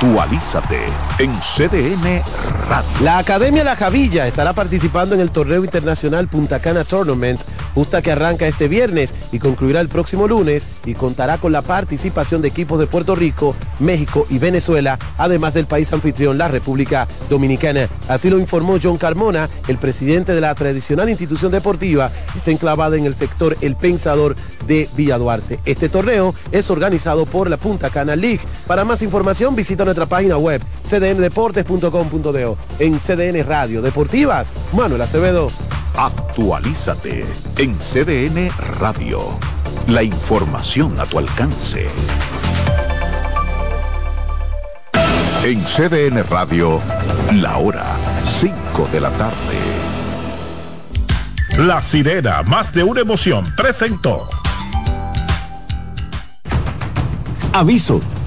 Actualízate en CDN Radio. La Academia La Javilla estará participando en el torneo internacional Punta Cana Tournament, justa que arranca este viernes y concluirá el próximo lunes y contará con la participación de equipos de Puerto Rico, México y Venezuela, además del país anfitrión, la República Dominicana. Así lo informó John Carmona, el presidente de la tradicional institución deportiva, está enclavada en el sector El Pensador de Villa Duarte. Este torneo es organizado por la Punta Cana League. Para más información, visita nuestra página web cdndeportes.com.do. En CDN Radio Deportivas, Manuel Acevedo. Actualízate en CDN Radio. La información a tu alcance. En CDN Radio, la hora 5 de la tarde. La sirena, más de una emoción, presentó. Aviso.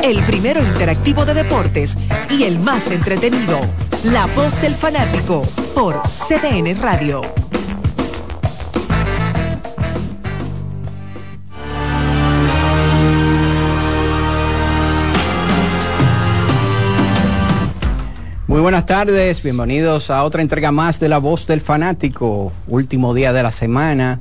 El primero interactivo de deportes y el más entretenido. La voz del fanático por CDN Radio. Muy buenas tardes, bienvenidos a otra entrega más de La Voz del Fanático, último día de la semana,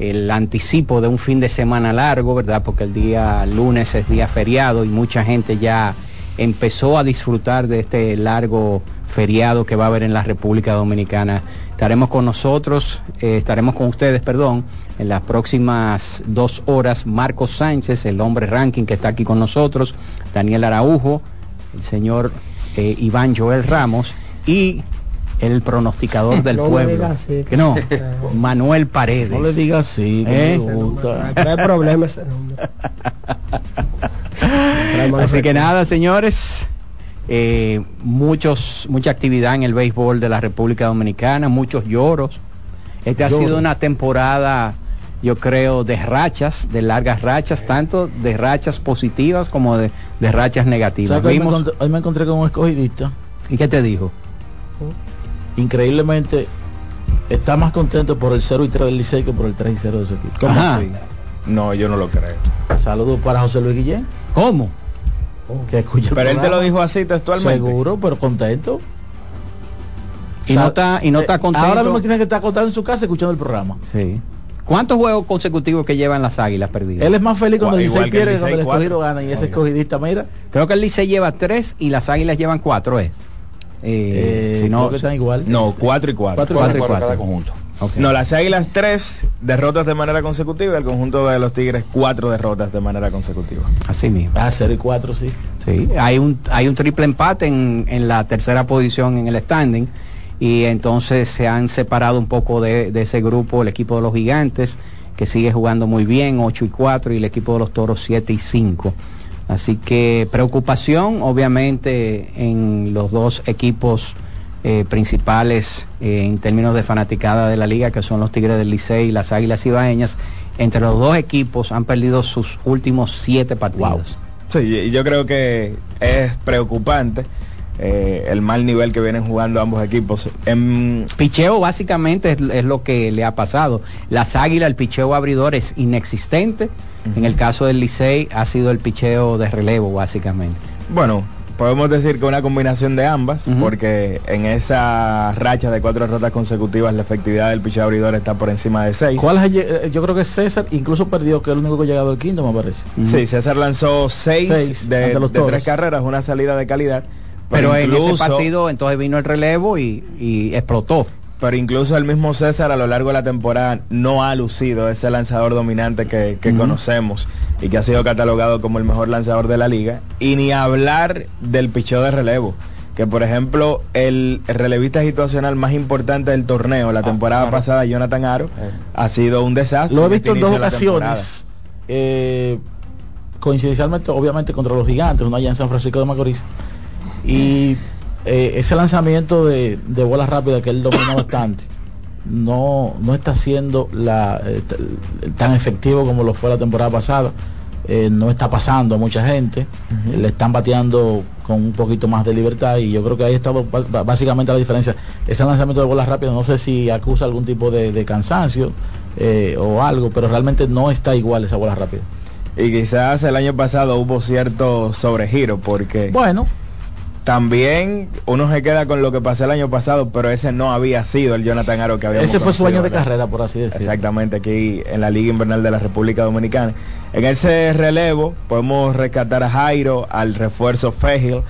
el anticipo de un fin de semana largo, ¿verdad? Porque el día lunes es día feriado y mucha gente ya empezó a disfrutar de este largo feriado que va a haber en la República Dominicana. Estaremos con nosotros, eh, estaremos con ustedes, perdón, en las próximas dos horas, Marcos Sánchez, el hombre ranking que está aquí con nosotros, Daniel Araujo, el señor eh, Iván Joel Ramos y el pronosticador del No le pueblo. diga así, que no, Manuel Paredes. No le diga así, que ¿Eh? me gusta. Trae problemas ese nombre. Así que nada, señores, eh, muchos, mucha actividad en el béisbol de la República Dominicana, muchos lloros. Este ha sido una temporada, yo creo, de rachas, de largas rachas, tanto de rachas positivas como de, de rachas negativas. ¿Sabes que hoy, me Vimos- encontré, hoy me encontré con un escogidista. ¿Y qué te dijo? Increíblemente está más contento por el 0 y 3 del Licey que por el 3 y 0 de su equipo. ¿Cómo así? No, yo no lo creo. Saludos para José Luis Guillén. ¿Cómo? Que escucha el Pero él te lo dijo así textualmente. Seguro, pero contento. Y no está- y no está eh, contento. Ahora mismo tiene que estar contento en su casa escuchando el programa. Sí. ¿Cuántos juegos consecutivos que llevan las águilas perdidas? Él es más feliz cuando el Licey pierde que cuando el escogido gana y ese escogidista, mira, Creo que el Licey lleva tres y las águilas llevan cuatro, ¿es? Eh, eh, si no, que están igual. No, 4 y 4. Cuatro y cuatro y cuatro. cuatro. cada conjunto. Ok. No, las Águilas 3 derrotas de manera consecutiva, el conjunto de los Tigres 4 derrotas de manera consecutiva. Así mismo. Ah, 0 y 4, sí. Sí, hay un, hay un triple empate en, en la tercera posición en el standing y entonces se han separado un poco de, de ese grupo el equipo de los gigantes que sigue jugando muy bien, 8 y 4 y el equipo de los toros 7 y 5. Así que preocupación obviamente en los dos equipos eh, principales eh, en términos de fanaticada de la liga que son los Tigres del Licey y las Águilas Ibaeñas. Entre los dos equipos han perdido sus últimos siete partidos. Sí, yo creo que es preocupante eh, el mal nivel que vienen jugando ambos equipos. En, Picheo básicamente es, es lo que le ha pasado. Las Águilas, el picheo abridor es inexistente. En el caso del Licey ha sido el picheo de relevo básicamente. bueno, podemos decir que una combinación de ambas, porque en esa racha de cuatro derrotas consecutivas la efectividad del picheo abridor está por encima de 6. ¿Cuál es el- eh, yo creo que César incluso perdió, que es el único que ha llegado al quinto, me parece. Sí, César lanzó 6 Seis de, de tres carreras, una salida de calidad. Pero en ese partido entonces vino el relevo y, y explotó. pero incluso el mismo César a lo largo de la temporada no ha lucido ese lanzador dominante que, que conocemos y que ha sido catalogado como el mejor lanzador de la liga. Y ni hablar del picheo de relevo que por ejemplo el relevista situacional más importante del torneo la temporada pasada, Jonathan Aro, ha sido un desastre. Lo he en visto este en dos ocasiones. eh, coincidencialmente, obviamente, contra los gigantes, uno allá en San Francisco de Macorís. Y eh, ese lanzamiento de, de bola rápida que él domina bastante, no, no está siendo la, eh, tan efectivo como lo fue la temporada pasada. Eh, no está pasando a mucha gente. Le están bateando con un poquito más de libertad y yo creo que ahí ba- básicamente la diferencia. Ese lanzamiento de bolas rápidas, no sé si acusa algún tipo de, de cansancio eh, o algo, pero realmente no está igual esa bola rápida. Y quizás el año pasado hubo cierto sobregiro porque Bueno, también uno se queda con lo que pasó el año pasado, pero ese no había sido el Jonathan Aro que había ese fue su año de carrera, por así decirlo. Exactamente, aquí en la Liga Invernal de la República Dominicana. En ese relevo podemos rescatar a Jairo, al refuerzo Fegil,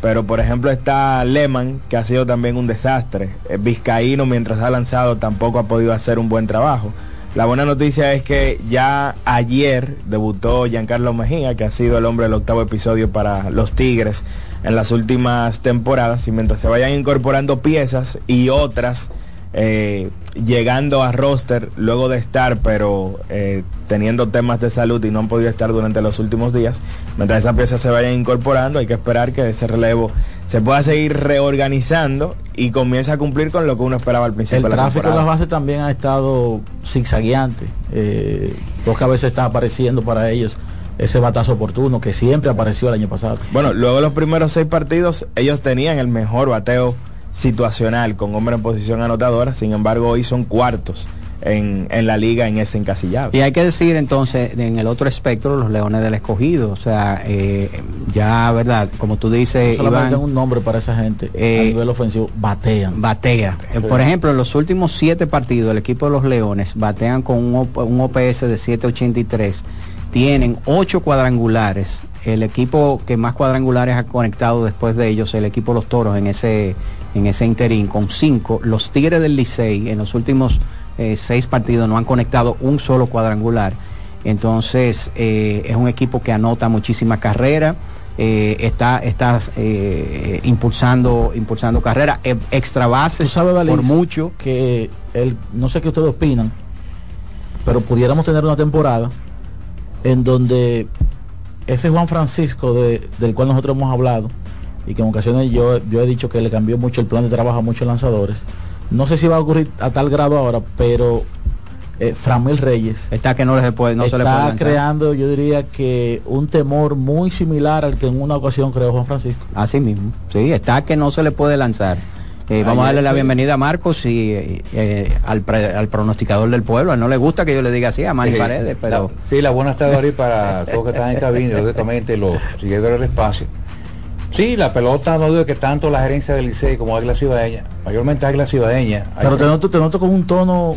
pero por ejemplo está Lehman, que ha sido también un desastre. Eh, Vizcaíno, mientras ha lanzado, tampoco ha podido hacer un buen trabajo. La buena noticia es que ya ayer debutó Giancarlo Mejía, que ha sido el hombre del octavo episodio para los Tigres en las últimas temporadas. Y mientras se vayan incorporando piezas y otras eh, llegando a roster luego de estar, pero eh, teniendo temas de salud y no han podido estar durante los últimos días. Mientras esas piezas se vayan incorporando, hay que esperar que ese relevo se pueda seguir reorganizando y comience a cumplir con lo que uno esperaba al principio El de la tráfico en temporada. las bases también ha estado zigzagueante. Eh, pocas veces está apareciendo para ellos ese batazo oportuno que siempre apareció el año pasado. Bueno, luego de los primeros seis partidos, ellos tenían el mejor bateo situacional con hombre en posición anotadora, sin embargo hoy son cuartos en, en la liga en ese encasillado. Y hay que decir entonces, en el otro espectro, los Leones del Escogido. O sea, eh, ya, ¿verdad? Como tú dices, Solamente Iván, tengo un nombre para esa gente Eh, a nivel ofensivo, batean. batea. Eh, Por ejemplo, en los últimos siete partidos, el equipo de los Leones batean con un, un OPS de 783. Tienen ocho cuadrangulares. El equipo que más cuadrangulares ha conectado después de ellos, el equipo los Toros en ese, en ese interín, con cinco. Los Tigres del Licey en los últimos eh, seis partidos no han conectado un solo cuadrangular. Entonces, eh, es un equipo que anota muchísima carrera. eh, está está eh, impulsando impulsando carrera eh, extra bases sabes, por mucho que el, no sé qué ustedes opinan, pero pudiéramos tener una temporada en donde ese Juan Francisco de- del cual nosotros hemos hablado y que en ocasiones yo, yo he dicho que le cambió mucho el plan de trabajo a muchos lanzadores. No sé si va a ocurrir a tal grado ahora, pero eh, Framil Reyes está que no, les puede, no se le puede creando, yo diría que un temor muy similar al que en una ocasión creó Juan Francisco. Así mismo, sí, está que no se le puede lanzar. Eh, vamos a darle la sí. bienvenida a Marcos y eh, al, pre- al pronosticador del pueblo. A él no le gusta que yo le diga así a Manny Sí, Paredes, pero la- sí, la buenas tardes para todos que están en cabina lógicamente los seguidores del espacio. Sí, la pelota no dudo que tanto la gerencia del Licey como Águila Cibaeña, mayormente Águila hay Pero te noto, te noto con un tono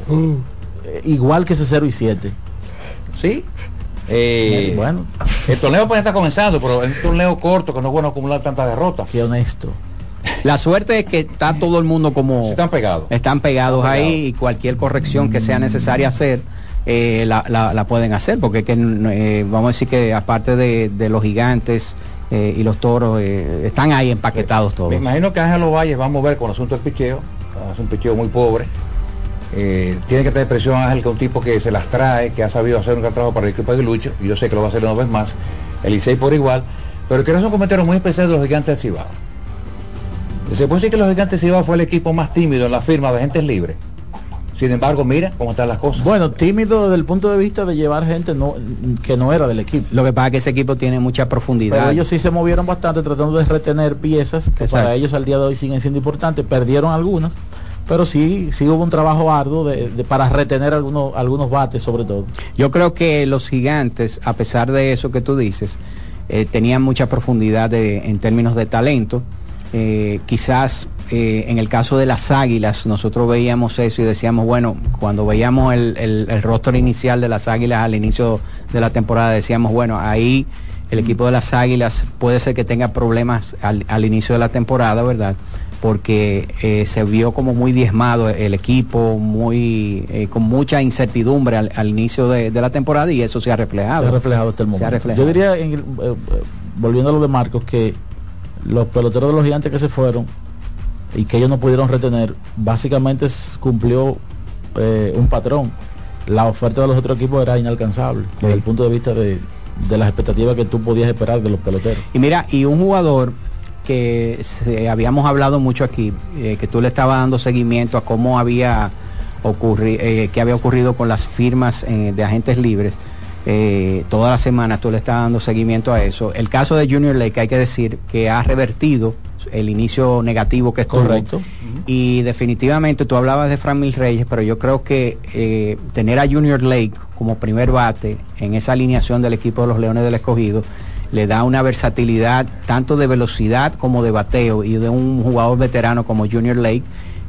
eh, igual que ese 0 y 7. Sí. Eh, bueno, el torneo apenas está comenzando, pero es un torneo corto que no es bueno acumular tantas derrotas. qué honesto. La suerte es que está todo el mundo como Están pegados. están pegados Están ahí pegados. y cualquier corrección que sea necesaria hacer eh, la, la- la pueden hacer porque es que, eh, vamos a decir que aparte de, de los gigantes eh, y los toros están ahí empaquetados todos Me imagino que Ángel Valles va a mover con el asunto del picheo. Es un picheo muy pobre. Tiene que tener presión Ángel, que es un tipo que se las trae, que ha sabido hacer un gran trabajo para el equipo de Lucho. Y yo sé que lo va a hacer una vez más. El Licey por igual. Pero quiero hacer un comentario muy especial de los gigantes del Cibao. Se puede decir que los gigantes del Cibao fue el equipo más tímido en la firma de agentes libres. Sin embargo, mira cómo están las cosas. Bueno, tímido desde el punto de vista de llevar gente no, que no era del equipo. lo que pasa es que ese equipo tiene mucha profundidad Pero ellos sí se movieron bastante tratando de retener piezas que Exacto. para ellos al día de hoy siguen siendo importantes. Perdieron algunas, pero sí, sí hubo un trabajo arduo de, de- para retener algunos, algunos bates sobre todo. Yo creo que los gigantes, a pesar de eso que tú dices, eh, tenían mucha profundidad de- en términos de talento. Eh, quizás eh, en el caso de las águilas, nosotros veíamos eso y decíamos, bueno, cuando veíamos el, el, el roster inicial de las águilas al inicio de la temporada, decíamos, bueno, ahí el equipo de las águilas puede ser que tenga problemas al, al inicio de la temporada, ¿verdad? porque eh, se vio como muy diezmado el equipo, muy eh, con mucha incertidumbre al, al inicio de, de la temporada y eso se ha reflejado. Se ha reflejado hasta el Se ha momento. reflejado. Yo diría, en el- eh, eh, volviendo a lo de Marcos, que los peloteros de los gigantes que se fueron y que ellos no pudieron retener, básicamente cumplió eh, un patrón. La oferta de los otros equipos era inalcanzable desde el punto de vista de, las expectativas que tú podías esperar de los peloteros. Y mira, y un jugador que se- habíamos hablado mucho aquí, eh, que tú le estabas dando seguimiento a cómo había ocurrido, qué había ocurrido con las firmas eh, de agentes libres. Eh, toda la semana tú le estás dando seguimiento a eso. El caso de Junior Lake hay que decir que ha revertido el inicio negativo que estuvo. Correcto. Y definitivamente tú hablabas de Fran Mil Reyes, pero yo creo que eh, tener a Junior Lake como primer bate en esa alineación del equipo de los Leones del Escogido le da una versatilidad tanto de velocidad como de bateo y de un jugador veterano como Junior Lake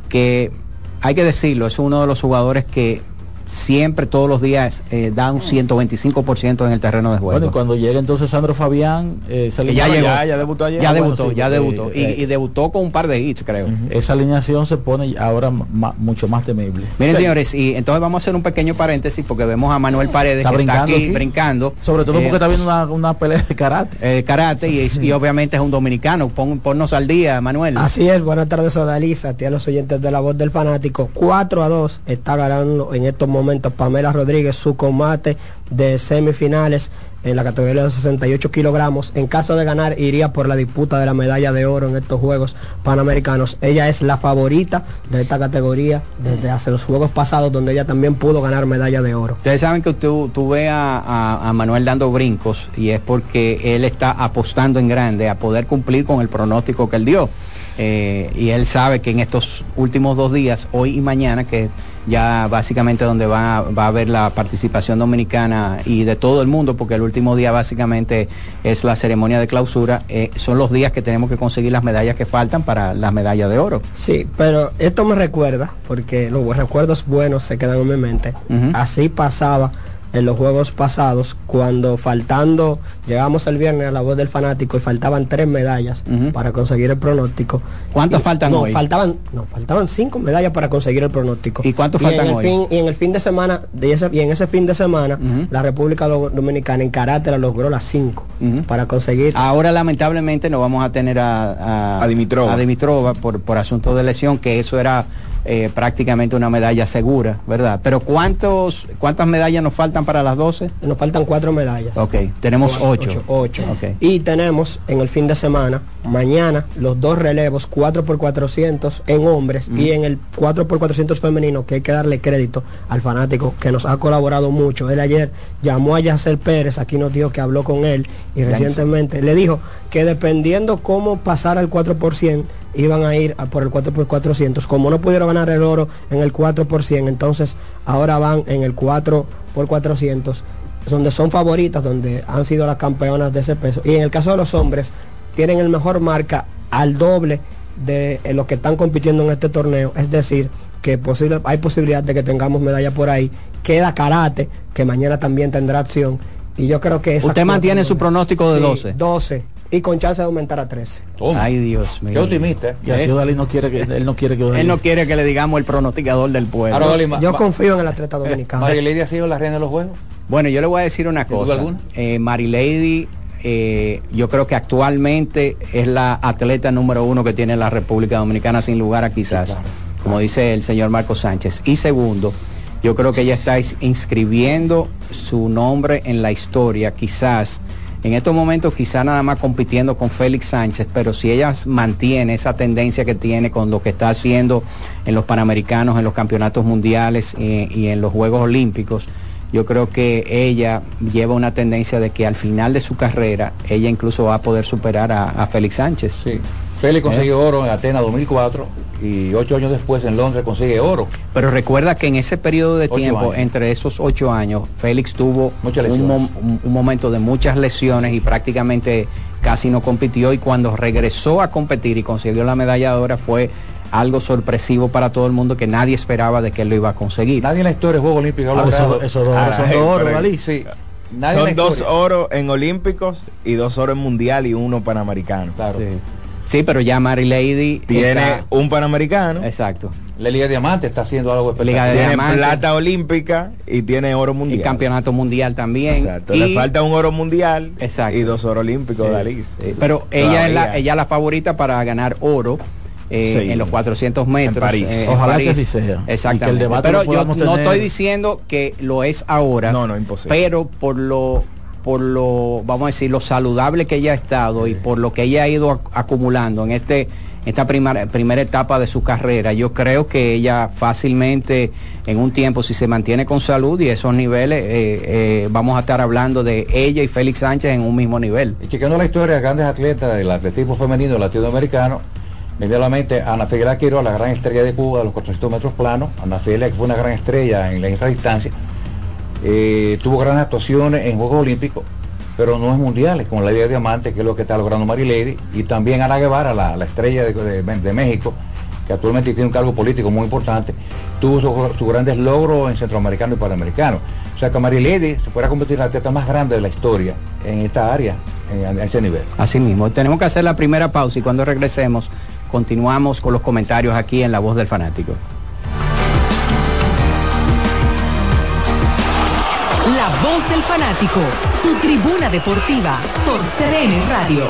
que hay que decirlo, es uno de los jugadores que siempre todos los días eh, da un 125% en el terreno de juego. Bueno, y cuando llegue entonces Sandro Fabián, eh, esa Que ya llegó. ya debutó ayer. Ya Ah, bueno, debutó, sí, ya debutó. Y, eh, y debutó con un par de hits, creo. esa alineación se pone ahora ma- mucho más temible. Miren, Sí. señores, y entonces vamos a hacer un pequeño paréntesis porque vemos a Manuel Paredes Está que está brincando aquí, aquí. brincando. Sobre todo Eh, porque está viendo una, una pelea de karate. eh, karate y, y obviamente es un dominicano. Pon- ponnos al día, Manuel. Así es, buenas tardes Odalisa, a los oyentes de la voz del fanático. 4 a 2 está ganando en estos momentos Pamela Rodríguez su combate de semifinales en la categoría de los 68 kilogramos. En caso de ganar, iría por la disputa de la medalla de oro en estos Juegos Panamericanos. Ella es la favorita de esta categoría desde hace los Juegos pasados, donde ella también pudo ganar medalla de oro. Ustedes saben que tú, tú ves a, a- a Manuel dando brincos y es porque él está apostando en grande a poder cumplir con el pronóstico que él dio. Eh, y él sabe que en estos últimos dos días, hoy y mañana, que ya básicamente donde va, va a haber la participación dominicana y de todo el mundo, porque el último día básicamente es la ceremonia de clausura, eh, son los días que tenemos que conseguir las medallas que faltan para las medallas de oro. Sí, pero esto me recuerda, porque los recuerdos buenos se quedan en mi mente. Así pasaba en los juegos pasados, cuando faltando, llegamos el viernes a la voz del fanático y faltaban tres medallas para conseguir el pronóstico. ¿Cuántas Y- faltan no, hoy? Faltaban, no, faltaban cinco medallas para conseguir el pronóstico. ¿Y cuántos en faltan el hoy? fin- y en el fin de semana, de ese, y en ese fin de semana, la República Do- Dominicana en karate la logró las cinco para conseguir Ahora lamentablemente no vamos a tener a, a, A Dimitrova. a Dimitrova por, por asunto de lesión, que eso era eh, prácticamente una medalla segura, ¿verdad? Pero ¿cuántos, ¿cuántas medallas nos faltan para las 12? nos faltan cuatro medallas. Ok, tenemos ocho. Ocho. Ok. Y tenemos en el fin de semana, mañana, los dos relevos 4x400 en hombres y en el 4x400 femenino, que hay que darle crédito al fanático que nos ha colaborado mucho. Él ayer llamó a Yacel Pérez, aquí nos dijo que habló con él y recientemente le dijo que dependiendo cómo pasara el 4%, iban a ir a por el 4x400. Como no pudieron ganar el oro en el 4%, entonces ahora van en el 4x400 donde son favoritas, donde han sido las campeonas de ese peso. Y en el caso de los hombres, tienen el mejor marca al doble de eh, los que están compitiendo en este torneo. Es decir, que posible, hay posibilidad de que tengamos medalla por ahí. Queda karate, que mañana también tendrá acción. Y yo creo que esa ¿Usted mantiene su pronóstico de 12? 12. Y con chance de aumentar a 13. Toma. Ay, Dios mío. Qué optimista. Y así Odalí no quiere que él no quiere que Él no quiere que le digamos el pronosticador del pueblo. Ahora, Yo confío en el atleta dominicano. María Lady ha sido la reina de los juegos. Bueno, yo le voy a decir una ¿Sin duda cosa. alguna? Eh, Mary Lady, eh, yo creo que actualmente es la atleta número uno que tiene la República Dominicana, sin lugar a quizás, como dice el señor Marco Sánchez. Y segundo, yo creo que ella está inscribiendo su nombre en la historia, quizás. En estos momentos quizás nada más compitiendo con Félix Sánchez, pero si ella mantiene esa tendencia que tiene con lo que está haciendo en los Panamericanos, en los campeonatos mundiales eh, y en los Juegos Olímpicos, yo creo que ella lleva una tendencia de que al final de su carrera ella incluso va a poder superar a, a Félix Sánchez. Sí. Félix consiguió oro en Atenas 2004 y ocho años después en Londres consigue oro. Pero recuerda que en ese periodo de Ocho tiempo, años. entre esos ocho años, Félix tuvo mom- un- un momento de muchas lesiones y prácticamente casi no compitió y cuando regresó a competir y consiguió la medalla de oro fue algo sorpresivo para todo el mundo que nadie esperaba de que él lo iba a conseguir. Nadie en la historia de Juegos Olímpicos ha Ah, logrado. esos dos Ahora, son dos oro, pero- Odalí. Sí. Nadie en la Son dos historia. oros en Olímpicos y dos oros en Mundial y uno Panamericano. Claro. Sí. Sí, pero ya Mary Lady Tiene está- un panamericano. Exacto. La Liga de Diamante está haciendo algo Liga de Tiene Diamante. plata olímpica y tiene oro Y mundial. campeonato mundial también. Exacto. Y- Le falta un oro mundial Exacto. y dos oro olímpicos de Alice. Sí, pero ella es, la, ella es la favorita para ganar oro eh, Sí. en los 400 metros. En París. eh, Ojalá París. que así sea. Y que Exactamente. el debate pero yo no estoy diciendo que lo es ahora. No, no, imposible. Pero por lo por lo vamos a decir lo saludable que ella ha estado y por lo que ella ha ido ac- acumulando en este esta primera primera etapa de su carrera yo creo que ella fácilmente en un tiempo si se mantiene con salud y esos niveles eh, eh, vamos a estar hablando de ella y Félix Sánchez en un mismo nivel Y chequeando la historia de grandes atletas del atletismo femenino latinoamericano, me viene a la mente Ana Figueroa Quiroga, la gran estrella de Cuba de los 400 metros planos. Ana Figueroa, que fue una gran estrella en esa distancia, eh, tuvo grandes actuaciones en Juegos Olímpicos, pero no en mundiales, como la Liga de Diamante, que es lo que está logrando Mary Lady, y también Ana Guevara, la, la estrella de, México, que actualmente tiene un cargo político muy importante, tuvo sus grandes logros en centroamericano y panamericano. O sea que Mary Lady se puede convertir en la atleta más grande de la historia en esta área, en, a ese nivel. Así mismo, tenemos que hacer la primera pausa y cuando regresemos continuamos con los comentarios aquí en La Voz del Fanático. La voz del fanático, tu tribuna deportiva por CDN Radio.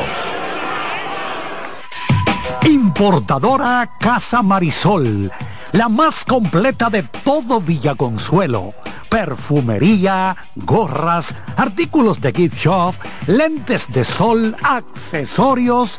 Importadora Casa Marisol, la más completa de todo Villaconsuelo. Perfumería, gorras, artículos de gift shop, lentes de sol, accesorios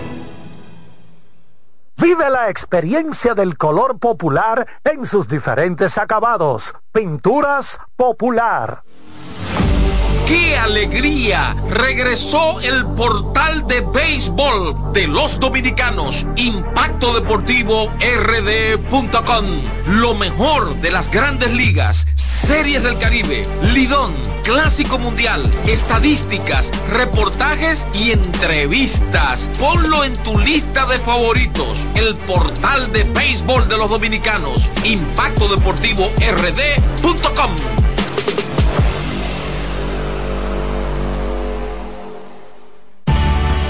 Vive la experiencia del color popular en sus diferentes acabados. Pinturas popular. ¡Qué alegría! Regresó el portal de béisbol de los dominicanos, Impacto Deportivo RD.com. Lo mejor de las grandes ligas, series del Caribe, Lidón, Clásico Mundial, estadísticas, reportajes y entrevistas. Ponlo en tu lista de favoritos. El portal de béisbol de los dominicanos, Impacto Deportivo RD.com.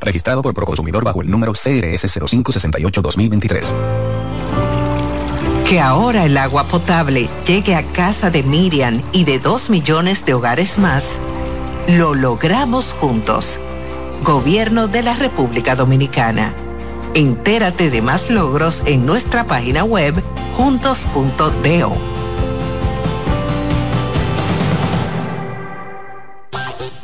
Registrado por Proconsumidor bajo el número CRS 0568-2023. Que ahora el agua potable llegue a casa de Miriam y de dos millones de hogares más, lo logramos juntos. Gobierno de la República Dominicana. Entérate de más logros en nuestra página web juntos.do.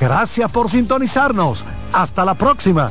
Gracias por sintonizarnos. Hasta la próxima.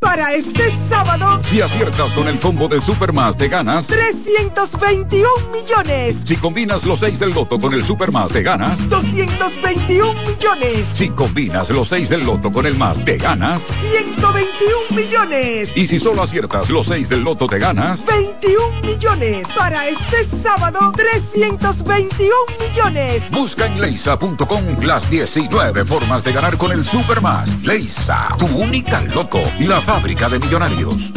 Para este sábado, Si aciertas con el combo de Supermas te ganas. 321 millones. Si combinas los 6 del loto con el Supermas te ganas. 221 millones. Si combinas los 6 del loto con el más te ganas. 121 millones. Y si solo aciertas los 6 del loto te ganas. 21 millones. Para este sábado, 321 millones. Busca en leisa.com las 19 formas de ganar con el Supermas. Leisa, tu única loto, la fábrica de millonarios.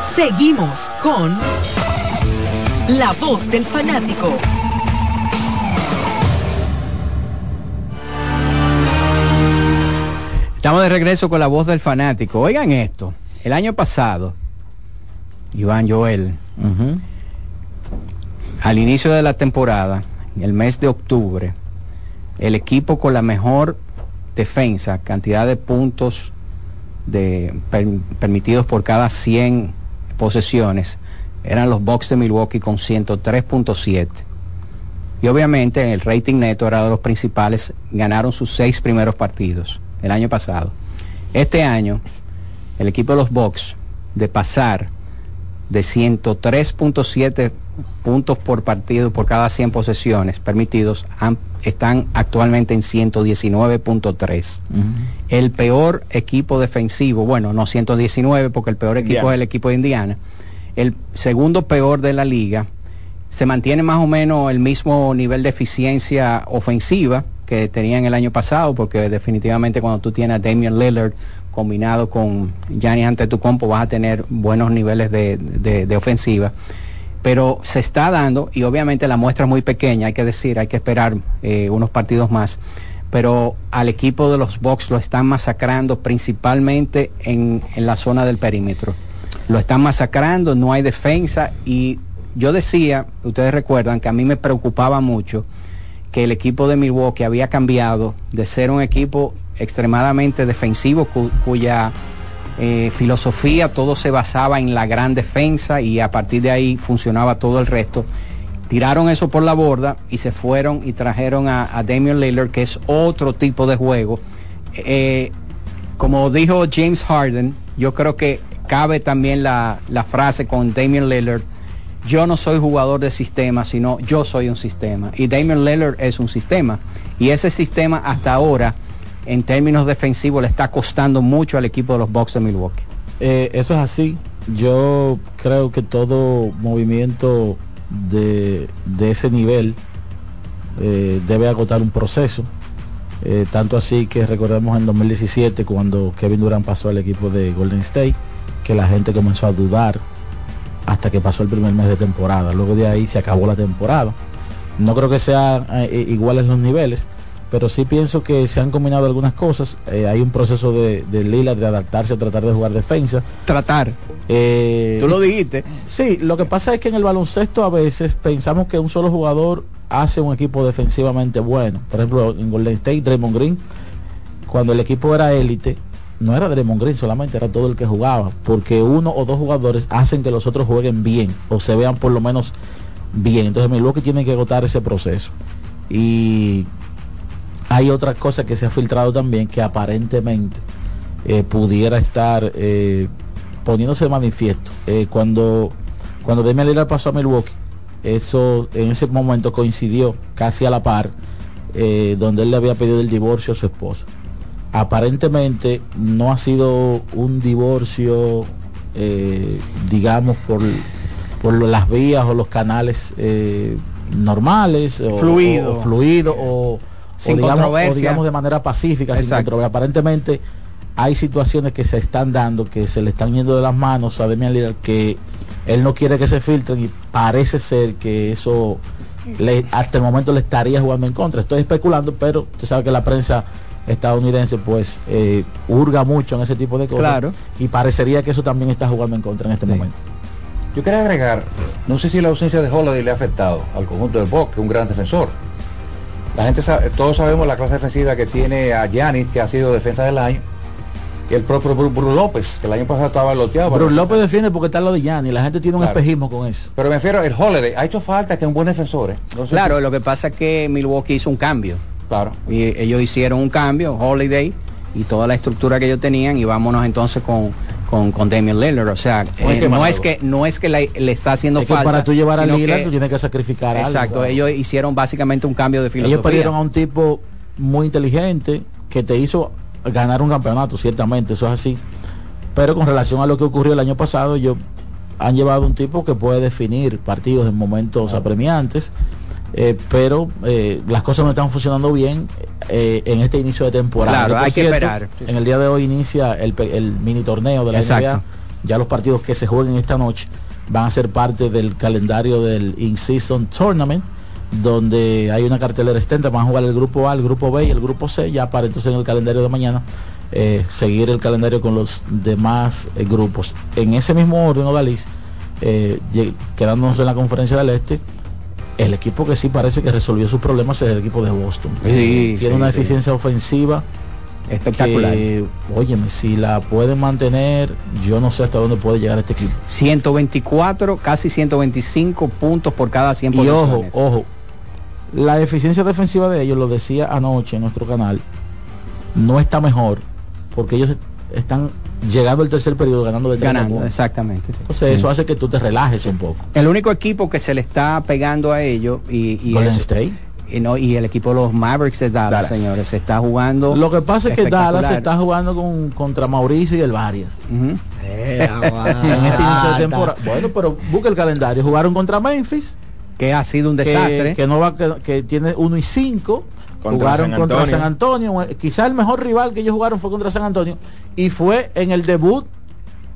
Seguimos con La Voz del Fanático. Estamos de regreso con la voz del fanático. Oigan esto, el año pasado, Iván Joel, al inicio de la temporada, en el mes de octubre, el equipo con la mejor defensa, cantidad de puntos de, per- permitidos por cada 100 posesiones, eran los Bucks de Milwaukee con 103.7. Y obviamente el rating neto era de los principales, ganaron sus seis primeros partidos el año pasado. Este año, el equipo de los Bucks, de pasar de 103.7 puntos por partido por cada 100 posesiones permitidos, han- están actualmente en 119.3. El peor equipo defensivo, bueno, no 119 porque el peor equipo Indiana. es el equipo de Indiana. El segundo peor de la liga se mantiene más o menos el mismo nivel de eficiencia ofensiva que tenían el año pasado, porque definitivamente cuando tú tienes a Damian Lillard combinado con Giannis Antetokounmpo vas a tener buenos niveles de, de- de ofensiva. Pero se está dando, y obviamente la muestra es muy pequeña, hay que decir, hay que esperar eh, unos partidos más. Pero al equipo de los Bucks lo están masacrando principalmente en, en la zona del perímetro. Lo están masacrando, no hay defensa y yo decía, ustedes recuerdan que a mí me preocupaba mucho que el equipo de Milwaukee había cambiado de ser un equipo extremadamente defensivo cu- cuya eh, filosofía todo se basaba en la gran defensa y a partir de ahí funcionaba todo el resto tiraron eso por la borda y se fueron y trajeron a, a Damian Lillard, que es otro tipo de juego. Eh, como dijo James Harden, yo creo que cabe también la, la frase con Damian Lillard, yo no soy jugador de sistema, sino yo soy un sistema. Y Damian Lillard es un sistema. Y ese sistema hasta ahora, en términos defensivos, le está costando mucho al equipo de los Bucks de Milwaukee. Eh, eso es así. Yo creo que todo movimiento de, ese nivel eh, debe agotar un proceso. Eh, tanto así que recordemos en 2017 cuando Kevin Durant pasó al equipo de Golden State, que la gente comenzó a dudar hasta que pasó el primer mes de temporada. Luego de ahí se acabó la temporada. No creo que sean iguales los niveles, pero sí pienso que se han combinado algunas cosas. Eh, hay un proceso de, de Lillard de adaptarse a tratar de jugar defensa. Tratar. Eh, Tú lo dijiste. Sí, lo que pasa es que en el baloncesto a veces pensamos que un solo jugador hace un equipo defensivamente bueno. Por ejemplo, en Golden State, Draymond Green, cuando el equipo era élite, no era Draymond Green solamente, era todo el que jugaba, porque uno o dos jugadores hacen que los otros jueguen bien o se vean por lo menos bien. Entonces Milwaukee tiene que agotar ese proceso. Y hay otra cosa que se ha filtrado también que aparentemente eh, pudiera estar eh, poniéndose de manifiesto. Eh, cuando, cuando Damian Lillard pasó a Milwaukee, eso en ese momento coincidió casi a la par, eh, donde él le había pedido el divorcio a su esposa. Aparentemente no ha sido un divorcio, digamos, por, por las vías o los canales normales, o- Fluido. o, o fluido, o, Sin o digamos, o controversia. digamos de manera pacífica, sin controversia. Aparentemente hay situaciones que se están dando, que se le están yendo de las manos a Damian Lillard, que él no quiere que se filtren y parece ser que eso le- hasta el momento le estaría jugando en contra. Estoy especulando, pero usted sabe que la prensa estadounidense pues eh, hurga mucho en ese tipo de cosas. Claro. Y parecería que eso también está jugando en contra en este momento. Yo quería agregar, no sé si la ausencia de Holiday le ha afectado al conjunto del Boc, que es un gran defensor. La gente sabe, todos sabemos la clase defensiva que tiene a Giannis, que ha sido defensa del año, y el propio Bru, Bru López, que el año pasado estaba loteado. defensa. López defiende porque está al lado de Gianni. La gente tiene un Claro. espejismo con eso. Pero me refiero, el Holiday ha hecho falta que es un buen defensor. ¿eh? No sé Claro, si- lo que pasa es que Milwaukee hizo un cambio. Claro. Y ellos hicieron un cambio, Holiday, y toda la estructura que ellos tenían, y vámonos entonces con, con, con Damian Lillard. O sea, eh, no es que no es que le, le está haciendo Es falta. para tú llevar a Lillard tú tienes que sacrificar Exacto, ellos hicieron básicamente un cambio de filosofía. Ellos perdieron a un tipo muy inteligente que te hizo ganar un campeonato, ciertamente, eso es así. Pero con relación a lo que ocurrió el año pasado, ellos han llevado un tipo que puede definir partidos en momentos apremiantes, eh, pero eh, las cosas no están funcionando bien eh, en este inicio de temporada. Claro, hay que esperar. En el día de hoy inicia el, el mini torneo de la Exacto. NBA. Ya los partidos que se jueguen esta noche van a ser parte del calendario del In-Season Tournament donde hay una cartelera extensa, van a jugar el grupo A, el grupo B y el grupo C, ya para entonces en el calendario de mañana eh, seguir el calendario con los demás grupos. En ese mismo orden, Odalis, quedándonos en la conferencia del Este, el equipo que sí parece que resolvió sus problemas es el equipo de Boston. Sí, Tiene sí, una sí. eficiencia ofensiva Espectacular. que, óyeme, si la pueden mantener, yo no sé hasta dónde puede llegar este equipo. 124, casi 125 puntos por cada 100 Y ojo, ojo, la eficiencia defensiva de ellos, lo decía anoche en nuestro canal, no está mejor porque ellos están llegando al tercer periodo ganando de 30 ganando, puntos. exactamente. Entonces eso hace que tú te relajes un poco. El único equipo que se le está pegando a ellos y, y Golden es- State. y no, y el equipo de los Mavericks de Dallas, Dallas. señores, se está jugando. Lo que pasa es que. Dallas está jugando con, contra Mauricio y el Varias. Eh, en este inicio de temporada. Bueno, pero busca el calendario. Jugaron contra Memphis. Que ha sido un desastre. Que, no va, que, que tiene 1 y 5. Contra Jugaron San contra. San Antonio. Quizá el mejor rival que ellos jugaron fue contra San Antonio. Y fue en el debut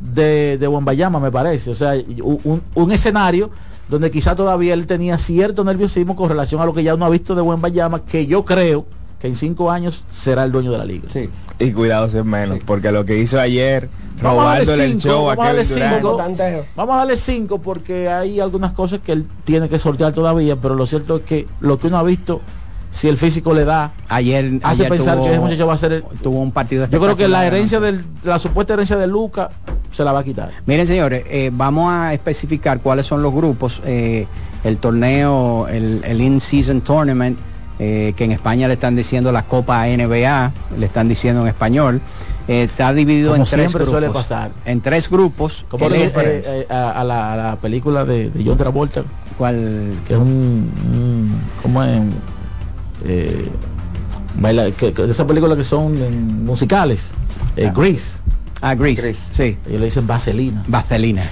de, de Wembayama, me parece. O sea, un, un escenario donde quizá todavía él tenía cierto nerviosismo con relación a lo que ya uno ha visto de Wembayama, que yo creo que en cinco años será el dueño de la liga. Sí. Y cuidado es menos, porque lo que hizo ayer, robándole el show vamos a darle cinco. Vamos a darle cinco porque hay algunas cosas que él tiene que sortear todavía, pero lo cierto es que lo que uno ha visto, si el físico le da, Ayer, hace ayer pensar tuvo- que ese muchacho va a ser... el- tuvo un partido Yo creo que la herencia del, la supuesta herencia de Luca se la va a quitar. Miren, señores, eh, vamos a especificar cuáles son los grupos. Eh, el torneo, el, el In-Season Tournament, eh, que en España le están diciendo la Copa NBA, le están diciendo en español. eh, está dividido Como en tres grupos. suele pasar. En tres grupos. Como le eh, a, a la, a la película de, de John Travolta, ¿Cuál? que es un, un ¿cómo es? Eh, baila- que, que esas películas que son musicales, eh, Grease. Ah, Grease, sí. Ellos le dicen vaselina. Vaselina.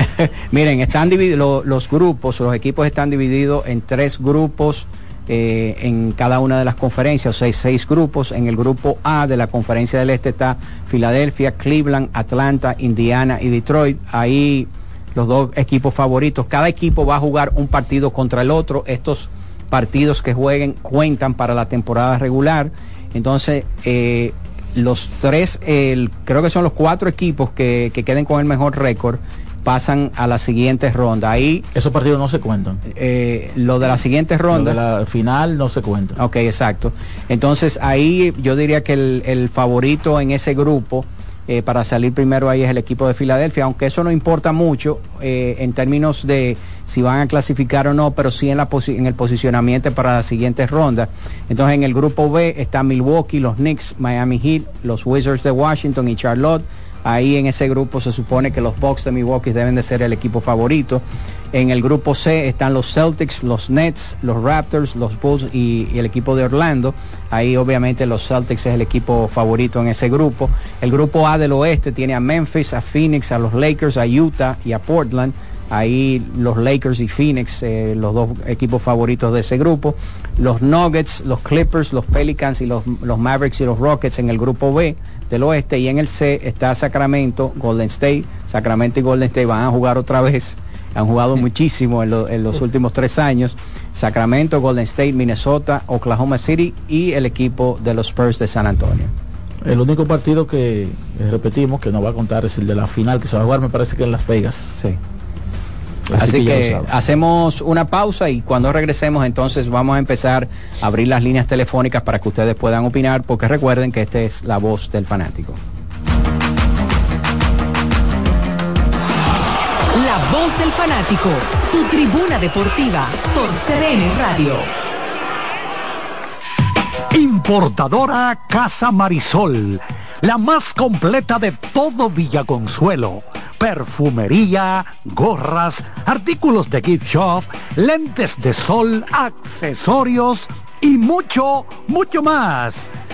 Miren, están divididos lo- los grupos, los equipos están divididos en tres grupos eh, en cada una de las conferencias, o sea, seis grupos. En el grupo A de la conferencia del Este está Filadelfia, Cleveland, Atlanta, Indiana y Detroit. Ahí los dos equipos favoritos. Cada equipo va a jugar un partido contra el otro. Estos partidos que jueguen cuentan para la temporada regular. Entonces, eh, los tres, el- creo que son los cuatro equipos que, que queden con el mejor récord, pasan a la siguiente ronda. Ahí, Esos partidos no se cuentan. eh, lo de la siguiente ronda. Lo de la final no se cuenta. Ok, exacto. Entonces ahí yo diría que el, el favorito en ese grupo eh, para salir primero ahí es el equipo de Filadelfia, aunque eso no importa mucho eh, en términos de si van a clasificar o no, pero sí en, la en el posicionamiento para la siguiente ronda. Entonces en el grupo B está Milwaukee, los Knicks, Miami Heat, los Wizards de Washington y Charlotte. Ahí en ese grupo se supone que los Bucks de Milwaukee deben de ser el equipo favorito. En el grupo C están los Celtics, los Nets, los Raptors, los Bulls y el equipo de Orlando. Ahí obviamente los Celtics es el equipo favorito en ese grupo. El grupo A del oeste tiene a Memphis, a Phoenix, a los Lakers, a Utah y a Portland. Ahí los Lakers y Phoenix, eh, los dos equipos favoritos de ese grupo. Los Nuggets, los Clippers, los Pelicans y los, los Mavericks y los Rockets en el grupo B del oeste. Y en el C está Sacramento, Golden State. Sacramento y Golden State van a jugar otra vez. Han jugado muchísimo en, lo- en los últimos tres años. Sacramento, Golden State, Minnesota, Oklahoma City y el equipo de los Spurs de San Antonio. El único partido que eh, repetimos que nos va a contar es el de la final que se va a jugar, me parece que en Las Vegas. Sí. Así, que hacemos una pausa y cuando regresemos entonces vamos a empezar a abrir las líneas telefónicas para que ustedes puedan opinar porque recuerden que esta es la voz del fanático. La voz del fanático, tu tribuna deportiva por CDN Radio. Importadora Casa Marisol, la más completa de todo Villaconsuelo. Perfumería, gorras, artículos de gift shop, lentes de sol, accesorios y mucho, mucho más.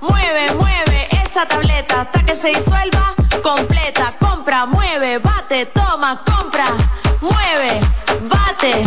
Mueve, mueve esa tableta hasta que se disuelva completa. Compra, mueve, bate, toma, compra, mueve, bate,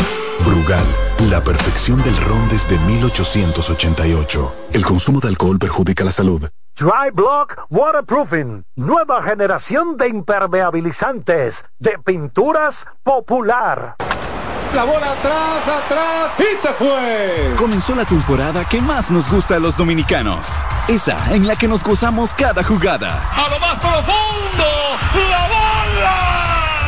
Brugal, la perfección del ron desde 1888. El consumo de alcohol perjudica la salud. Dry Block Waterproofing, nueva generación de impermeabilizantes de pinturas popular. La bola atrás, atrás y se fue. Comenzó la temporada que más nos gusta a los dominicanos. Esa en la que nos gozamos cada jugada. A lo más profundo, la bola.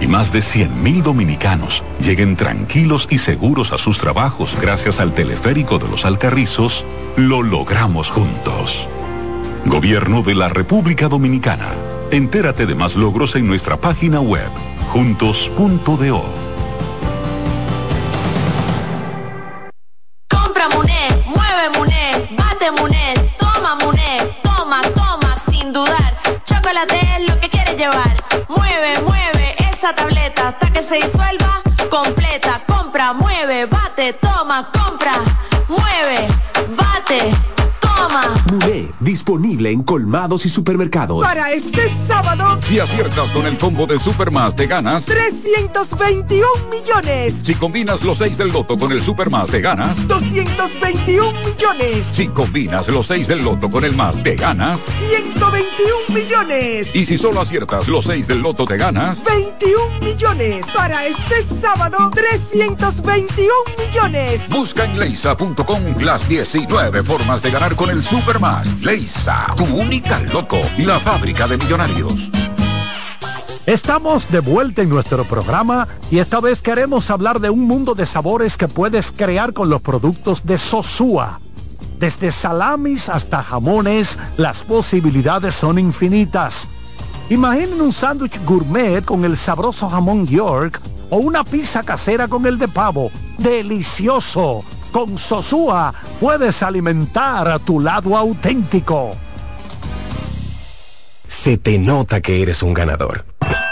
y más de 100.000 dominicanos lleguen tranquilos y seguros a sus trabajos gracias al teleférico de los Alcarrizos, lo logramos juntos. Gobierno de la República Dominicana. Entérate de más logros en nuestra página web, juntos.do. Compra Muné, mueve Muné, bate Muné, toma Muné, toma, toma, sin dudar. Chocolate es lo que quieres llevar. Se disuelva completa. Compra, mueve, bate, toma, compra, mueve, disponible en colmados y supermercados. Para este sábado, Si aciertas con el combo de Supermas, te ganas. 321 millones. Si combinas los 6 del loto con el Supermas, te ganas. 221 millones. Si combinas los 6 del loto con el más, te ganas. 121 millones. Y si solo aciertas los 6 del loto, te ganas. 21 millones. Para este sábado, 321 millones. Busca en leisa.com las 19 formas de ganar con el Supermas. Leisa, tu única loto, la fábrica de millonarios. Estamos de vuelta en nuestro programa y esta vez queremos hablar de un mundo de sabores que puedes crear con los productos de Sosúa. Desde salamis hasta jamones, las posibilidades son infinitas. Imaginen un sándwich gourmet con el sabroso jamón York o una pizza casera con el de pavo. ¡Delicioso! Con Sosúa puedes alimentar a tu lado auténtico. Se te nota que eres un ganador.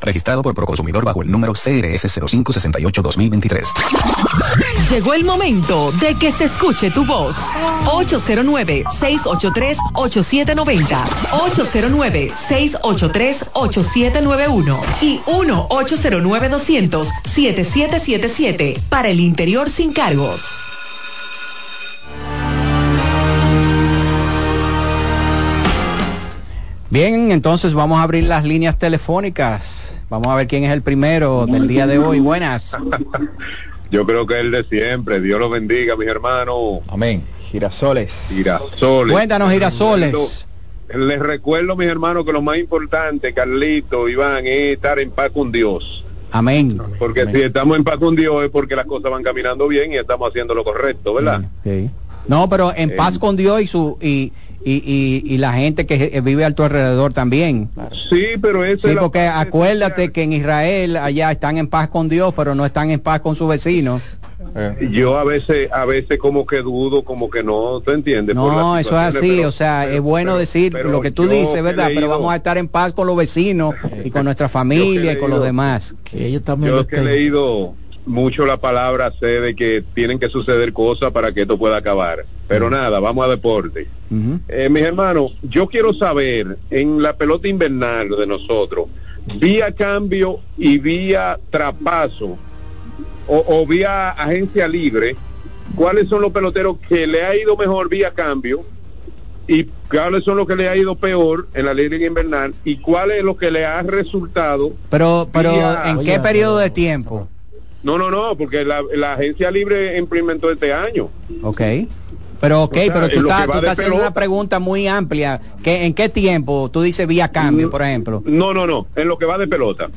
Registrado por Proconsumidor bajo el número CRS 0568-2023. Llegó el momento de que se escuche tu voz. 809-683-8790. 809-683-8791. Y 1-809-200-7777. Para el interior sin cargos. Bien, entonces vamos a abrir las líneas telefónicas. Vamos a ver quién es el primero del día de hoy. Buenas. Yo creo que es el de siempre. Dios los bendiga, mis hermanos. Amén. Girasoles. Girasoles. Cuéntanos, Girasoles. Les recuerdo, mis hermanos, que lo más importante, Carlito, Iván, es estar en paz con Dios. Amén. Porque Amén. si estamos en paz con Dios es porque las cosas van caminando bien y estamos haciendo lo correcto, ¿verdad? Sí. No, pero en Eh, paz con Dios y su y, y, y, y la gente que vive a tu alrededor también. Sí, pero esa Sí, es porque acuérdate que en Israel allá están en paz con Dios, pero no están en paz con sus vecinos. Yo a veces, a veces como que dudo, como que no, ¿tú entiendes? No, eso es así, pero- o sea, pero- es bueno pero- decir pero lo que tú dices, ¿verdad? Pero vamos a estar en paz con los vecinos y con nuestra familia y con los demás. Que ellos también Yo lo que he leído mucho la palabra, sé de que tienen que suceder cosas para que esto pueda acabar. Pero nada, vamos a deporte. Eh, mis hermanos, yo quiero saber en la pelota invernal de nosotros, vía cambio y vía trapazo o, o vía agencia libre, ¿cuáles son los peloteros que le ha ido mejor vía cambio? ¿Y cuáles son los que le ha ido peor en la liga invernal? ¿Y cuál es lo que le ha resultado? Pero, pero vía- ¿en qué periodo de tiempo? No, no, no, porque la, la agencia libre implementó este año. Ok. Pero ok, O sea, pero tú estás, que tú estás haciendo pelota. una pregunta muy amplia. ¿Qué, ¿En qué tiempo? Tú dices vía cambio, por ejemplo. No, no, no, en lo que va de pelota.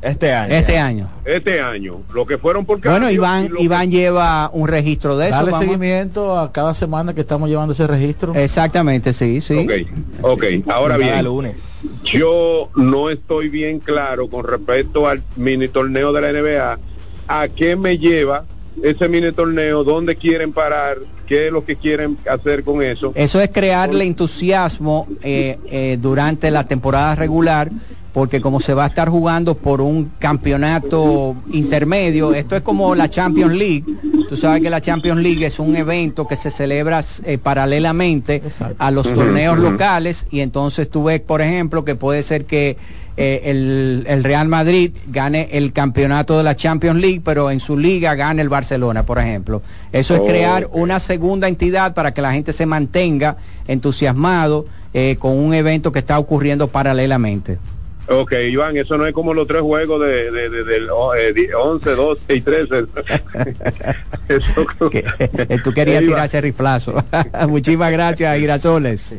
Este año. Este año. Este año, lo que fueron por Bueno, cambio Iván, y lo Iván lleva un registro de eso. Darle vamos. seguimiento a cada semana que estamos llevando ese registro. Exactamente, sí, sí. Ok, ok, ahora bien, lunes. yo no estoy bien claro con respecto al mini torneo de la NBA, a qué me lleva ese mini torneo, dónde quieren parar, qué es lo que quieren hacer con eso. Eso es crearle entusiasmo eh, eh, durante la temporada regular porque como se va a estar jugando por un campeonato intermedio, esto es como la Champions League. Tú sabes que la Champions League es un evento que se celebra eh, paralelamente a los torneos locales y entonces tú ves, por ejemplo, que puede ser que eh, el, el Real Madrid gane el campeonato de la Champions League, pero en su liga gane el Barcelona, por ejemplo. Eso es crear una segunda entidad para que la gente se mantenga entusiasmado eh, con un evento que está ocurriendo paralelamente. Ok, Iván, eso no es como los tres juegos de, de, de- del oh, eh, di- 11, 12 y 13. Eso- Eh, Tú querías Eh, Iván. tirar ese riflazo. Muchísimas gracias, Girasoles.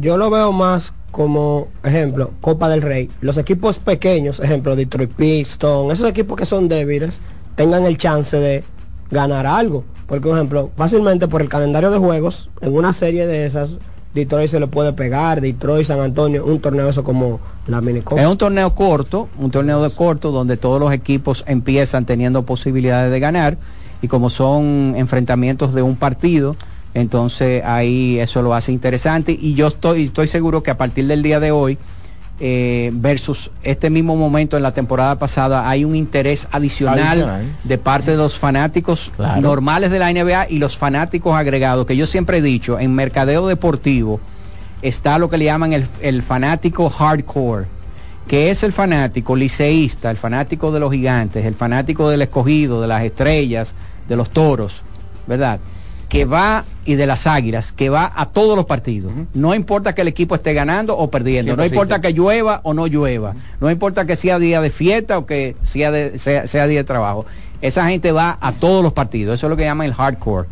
Yo lo veo más como ejemplo, Copa del Rey. Los equipos pequeños, ejemplo, Detroit Pistons, esos equipos que son débiles, tengan el chance de ganar algo. Porque, por ejemplo, fácilmente por el calendario de juegos, en una serie de esas, Detroit se le puede pegar, Detroit, San Antonio, un torneo eso como la minicopa. Es un torneo corto, un torneo de corto donde todos los equipos empiezan teniendo posibilidades de ganar y como son enfrentamientos de un partido, entonces ahí eso lo hace interesante y yo estoy, estoy seguro que a partir del día de hoy eh, versus este mismo momento en la temporada pasada hay un interés adicional, Adicional. de parte de los fanáticos Claro. normales de la NBA y los fanáticos agregados, que yo siempre he dicho, en mercadeo deportivo está lo que le llaman el, el fanático hardcore, que es el fanático liceísta, el fanático de los gigantes, el fanático del escogido, de las estrellas, de los toros, ¿verdad? Que va, y de las águilas, que va a todos los partidos. No importa que el equipo esté ganando o perdiendo, no importa existe. que llueva o no llueva, no importa que sea día de fiesta o que sea, de- sea, sea día de trabajo. Esa gente va a todos los partidos, eso es lo que llaman el hardcore.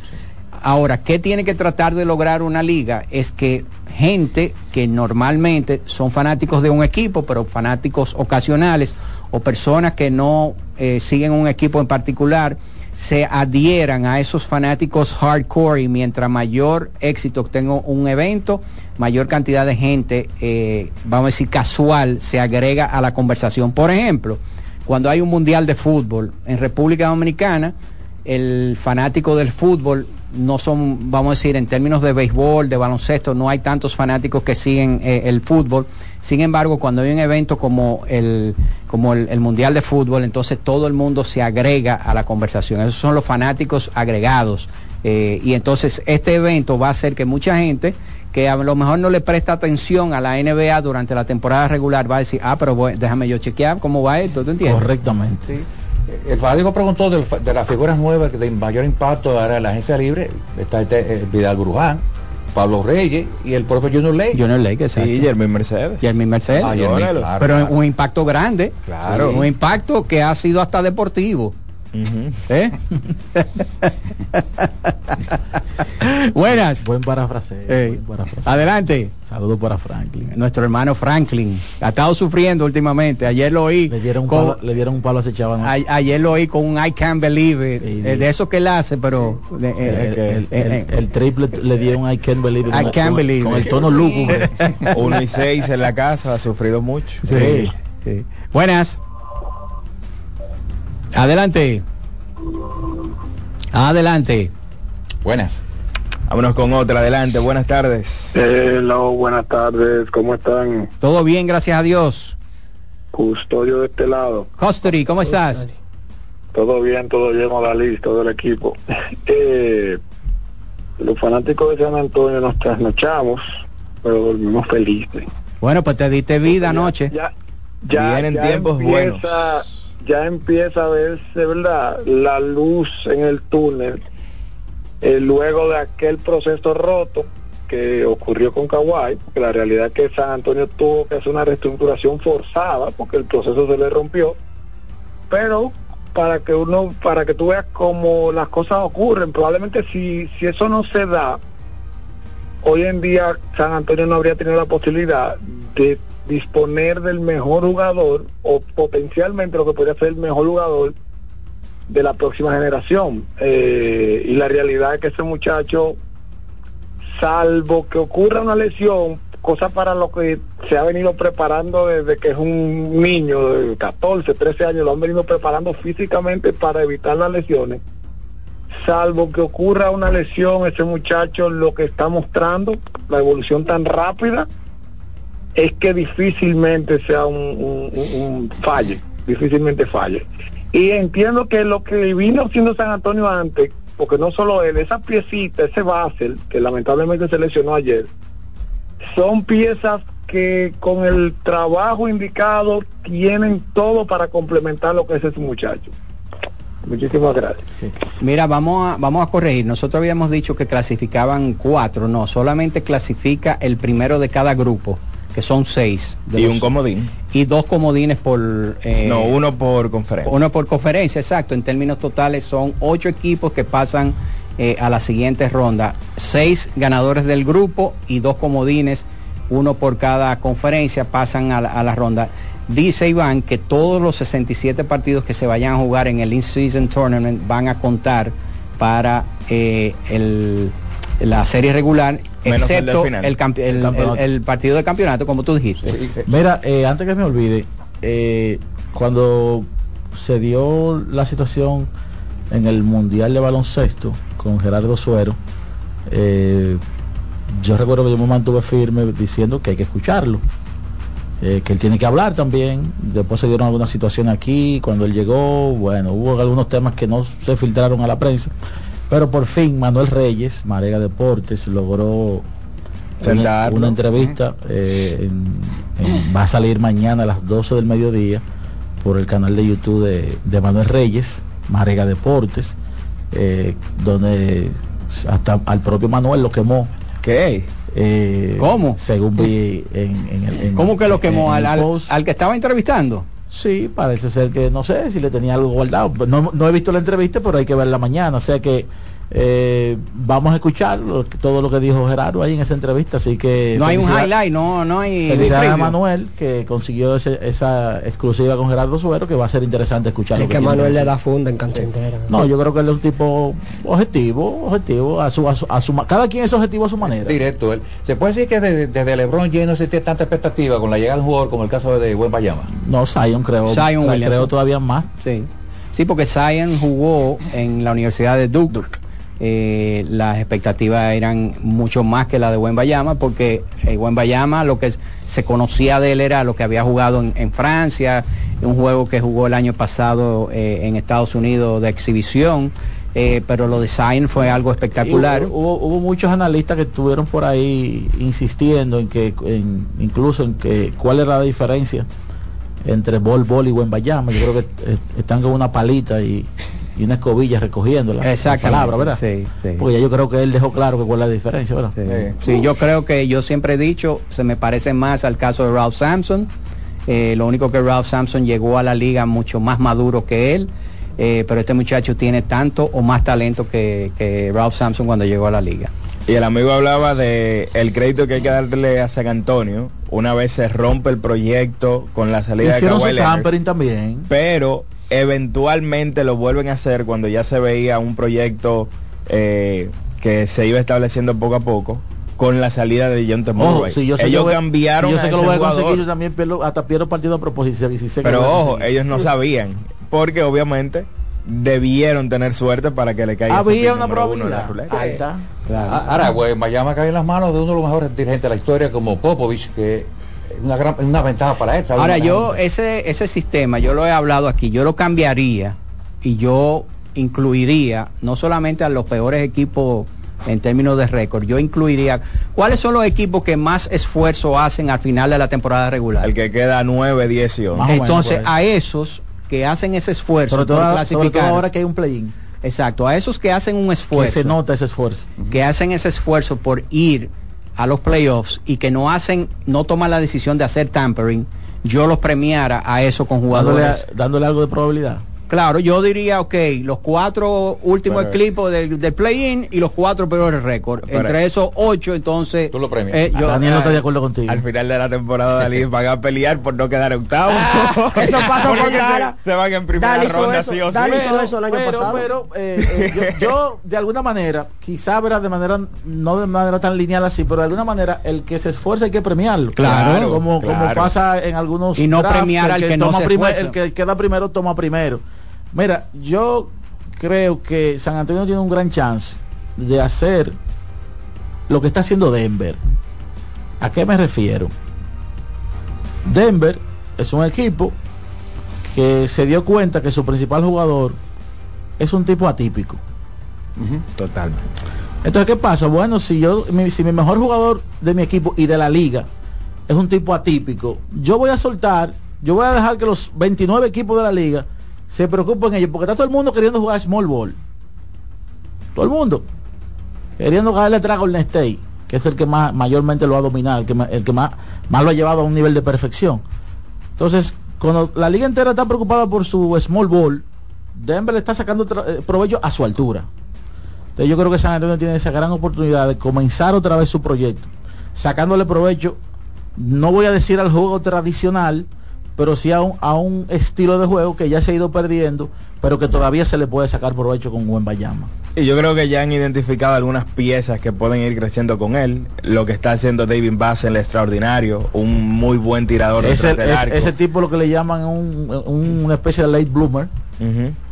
Ahora, ¿qué tiene que tratar de lograr una liga? Es que gente que normalmente son fanáticos de un equipo, pero fanáticos ocasionales, o personas que no eh, siguen un equipo en particular, se adhieran a esos fanáticos hardcore y mientras mayor éxito tenga un evento, mayor cantidad de gente, eh, vamos a decir casual, se agrega a la conversación. Por ejemplo, cuando hay un mundial de fútbol en República Dominicana, el fanático del fútbol no son, vamos a decir, en términos de béisbol, de baloncesto, no hay tantos fanáticos que siguen eh, el fútbol. Sin embargo, cuando hay un evento como el, como el, el Mundial de Fútbol, entonces todo el mundo se agrega a la conversación. Esos son los fanáticos agregados. Eh, y entonces este evento va a hacer que mucha gente que a lo mejor no le presta atención a la NBA durante la temporada regular va a decir, ah, pero voy- déjame yo chequear cómo va esto, ¿tú entiendes? Correctamente. El fanático preguntó del de, las figuras nuevas que de mayor impacto ahora en la agencia libre. Está este, eh, Vidal Bruján, Pablo Reyes y el propio Junior Ley. Junior Ley, exacto. Y Jeremy Mercedes. Jeremy Mercedes. Ah, claro, pero claro. un impacto grande. Claro. Un impacto que ha sido hasta deportivo. ¿Eh? Buenas. Buen parafraseo. Ey. buen parafraseo. Adelante. Saludos para Franklin. Nuestro hermano Franklin. Ha estado sufriendo últimamente. Ayer lo oí. Le dieron un con- palo, le dieron un palo a ese chaval. ayer lo oí con un I can't believe it. Sí, eh, sí. de eso que él hace, pero. de- eh, el, el- el- el triple le dieron I can't believe it. I con- can't con- believe Con it. el tono lúgubre. Uno y seis en la casa, ha sufrido mucho. Sí, sí. Buenas. Adelante. Adelante. Buenas. Vámonos con otra, adelante, buenas tardes. Hello, buenas tardes, ¿cómo están? Todo bien, gracias a Dios. Custodio de este lado. Costary, ¿cómo estás? Todo bien, todo bien, Odalís, todo el equipo. Eh, los fanáticos de San Antonio nos trasnochamos, pero dormimos felices. Bueno, pues te diste vida anoche. Ya, ya, Vienen ya tiempos empieza, ya empieza a verse, ¿verdad? La luz en el túnel. eh, luego de aquel proceso roto que ocurrió con Kawhi, porque la realidad es que San Antonio tuvo que hacer una reestructuración forzada porque el proceso se le rompió. Pero para que uno, para que tú veas cómo las cosas ocurren, probablemente si, si eso no se da, hoy en día San Antonio no habría tenido la posibilidad de disponer del mejor jugador o potencialmente lo que podría ser el mejor jugador de la próxima generación. Eh, y la realidad es que ese muchacho, salvo que ocurra una lesión, cosa para lo que se ha venido preparando desde que es un niño de 14, 13 años, lo han venido preparando físicamente para evitar las lesiones. Salvo que ocurra una lesión, ese muchacho lo que está mostrando, la evolución tan rápida, es que difícilmente sea un, falle, difícilmente falle. Y entiendo que lo que vino haciendo San Antonio antes, porque no solo él, esa piecita, ese Basel, que lamentablemente se lesionó ayer, son piezas que con el trabajo indicado tienen todo para complementar lo que es ese muchacho. Muchísimas gracias. Mira, vamos a, vamos a corregir. Nosotros habíamos dicho que clasificaban cuatro, no, solamente clasifica el primero de cada grupo, que son seis. de Y los- un comodín. Y dos comodines por... eh, no, uno por conferencia. Uno por conferencia, exacto. En términos totales son ocho equipos que pasan eh, a la siguiente ronda. Seis ganadores del grupo y dos comodines, uno por cada conferencia, pasan a la, a la ronda. Dice Iván que todos los 67 partidos que se vayan a jugar en el In-Season Tournament van a contar para eh, el- la serie regular, Menos excepto final. el, campe- el- El campeonato. el- el partido de campeonato, como tú dijiste. Mira, eh, antes que me olvide, eh, cuando se dio la situación en el Mundial de Baloncesto con Gerardo Suero, eh, yo recuerdo que yo me mantuve firme diciendo que hay que escucharlo, eh, que él tiene que hablar también. Después se dieron algunas situaciones aquí, cuando él llegó, bueno, hubo algunos temas que no se filtraron a la prensa, pero por fin Manuel Reyes, Marega Deportes, logró una, una entrevista, eh, en- en- va a salir mañana a las 12 del mediodía por el canal de YouTube de, de Manuel Reyes, Marega Deportes, eh, donde hasta al propio Manuel lo quemó. ¿Qué? ¿Cómo? Según vi en, en el... en- ¿Cómo que lo quemó? ¿Al, al que estaba entrevistando? Sí, parece ser que no sé si le tenía algo guardado. No, no he visto la entrevista, pero hay que verla mañana. O sea que eh, vamos a escuchar lo todo lo que dijo Gerardo ahí en esa entrevista. Así que No hay un highlight, no, no hay... Felicidades a. Manuel que consiguió ese- esa exclusiva con Gerardo Suero que va a ser interesante escuchar. Es que Manuel le da funda en cancha entera. No, yo creo que él es un tipo objetivo, objetivo, a su, a su, a su cada quien es objetivo a su manera. Directo él. Se puede decir que desde, desde LeBron James no existía tanta expectativa con la llegada de un jugador como el caso de Buen Bayama. No, Zion creo, Zion creo todavía más. Sí. Sí, porque Zion jugó en la Universidad de Duke. Eh, las expectativas eran mucho más que la de Buen Bayama, porque eh, Buen Bayama lo que se conocía de él era lo que había jugado en, en Francia, un juego que jugó el año pasado eh, en Estados Unidos de exhibición, eh, pero lo de Zion fue algo espectacular. Hubo, hubo- hubo muchos analistas que estuvieron por ahí insistiendo en que, en- incluso en que cuál era la diferencia entre Bol Bol y Buen Bayama. Yo creo que eh, están con una palita y, y una escobilla recogiendo la, palabra, ¿verdad? sí, sí. Porque ya yo creo que él dejó claro que cuál es la diferencia, ¿verdad? Sí, yo creo que yo siempre he dicho, se me parece más al caso de Ralph Sampson. Eh, lo único que Ralph Sampson llegó a la liga mucho más maduro que él, eh, pero este muchacho tiene tanto o más talento que, que Ralph Sampson cuando llegó a la liga. Y el amigo hablaba de el crédito que hay que darle a San Antonio una vez se rompe el proyecto con la salida Hicieron de Kawhi Leonard. también. pero eventualmente lo vuelven a hacer cuando ya se veía un proyecto eh, que se iba estableciendo poco a poco con la salida de John Murray. si yo ellos voy- cambiaron si yo sé a que lo voy a jugador. conseguir, yo también pierdo, hasta pierdo partido a propósito. y si sé pero ojo, ellos no sabían porque obviamente debieron tener suerte para que le caiga Había una probabilidad ruleta. alta. Ah, Ahora, Buen Bayama cae en las manos de uno de los mejores dirigentes de la historia como Popovich, que una gran una ventaja para él. Ahora yo ese ese sistema, yo lo he hablado aquí, yo lo cambiaría y yo incluiría no solamente a los peores equipos en términos de récord, yo incluiría cuáles son los equipos que más esfuerzo hacen al final de la temporada regular. El que queda 9, 10 y 11. Entonces, a esos que hacen ese esfuerzo Sobre todo, por sobre todo clasificar, ahora que hay un play-in. exacto, a esos que hacen un Que esfuerzo, se nota ese esfuerzo. que hacen ese esfuerzo por ir a los playoffs y que no hacen, no toman la decisión de hacer tampering, yo los premiara a eso con Dándole, jugadores. dándole algo de probabilidad. Claro, yo diría, ok, los cuatro últimos Pero- equipos del, del play-in y los cuatro peores récords. Pero- Entre esos ocho, entonces. Tú lo premias. eh, yo- Daniel no está de acuerdo contigo. Al final de la temporada Dalí van a pelear por no quedar octavo. Eso pasó Porque con se- van en primera ronda eso, sí o sí. Dale hizo eso el año pero, pasado. pero, eh, eh, yo, yo, de alguna manera, quizá verá de manera, no de manera tan lineal así, pero de alguna manera el que se esfuerza hay que premiarlo. Claro, como, como claro. pasa en algunos Y no drafts, premiar al que no toma se primer- esfuerza. El que queda primero toma primero. Mira, yo creo que San Antonio tiene un gran chance de hacer lo que está haciendo Denver. ¿A qué me refiero? Denver es un equipo que se dio cuenta que su principal jugador es un tipo atípico. Totalmente. Entonces, ¿qué pasa? Bueno, si yo, mi, si mi mejor jugador de mi equipo y de la liga es un tipo atípico, yo voy a soltar, yo voy a dejar que los 29 equipos de la liga se preocupen ellos, porque está todo el mundo queriendo jugar small ball. Todo el mundo. Queriendo caerle atrás a Golden State, que es el que más mayormente lo ha dominado, el que, el que más, más lo ha llevado a un nivel de perfección. Entonces, cuando la liga entera está preocupada por su small ball, Denver le está sacando eh, provecho a su altura. Entonces yo creo que San Antonio tiene esa gran oportunidad de comenzar otra vez su proyecto, sacándole provecho, no voy a decir al juego tradicional, pero sí a un, a un estilo de juego que ya se ha ido perdiendo, pero que todavía se le puede sacar provecho con buen Bayama. Y yo creo que ya han identificado algunas piezas que pueden ir creciendo con él. Lo que está haciendo David Bass en el extraordinario, un muy buen tirador es- arco. ese tipo lo que le llaman un, un- una especie de late bloomer,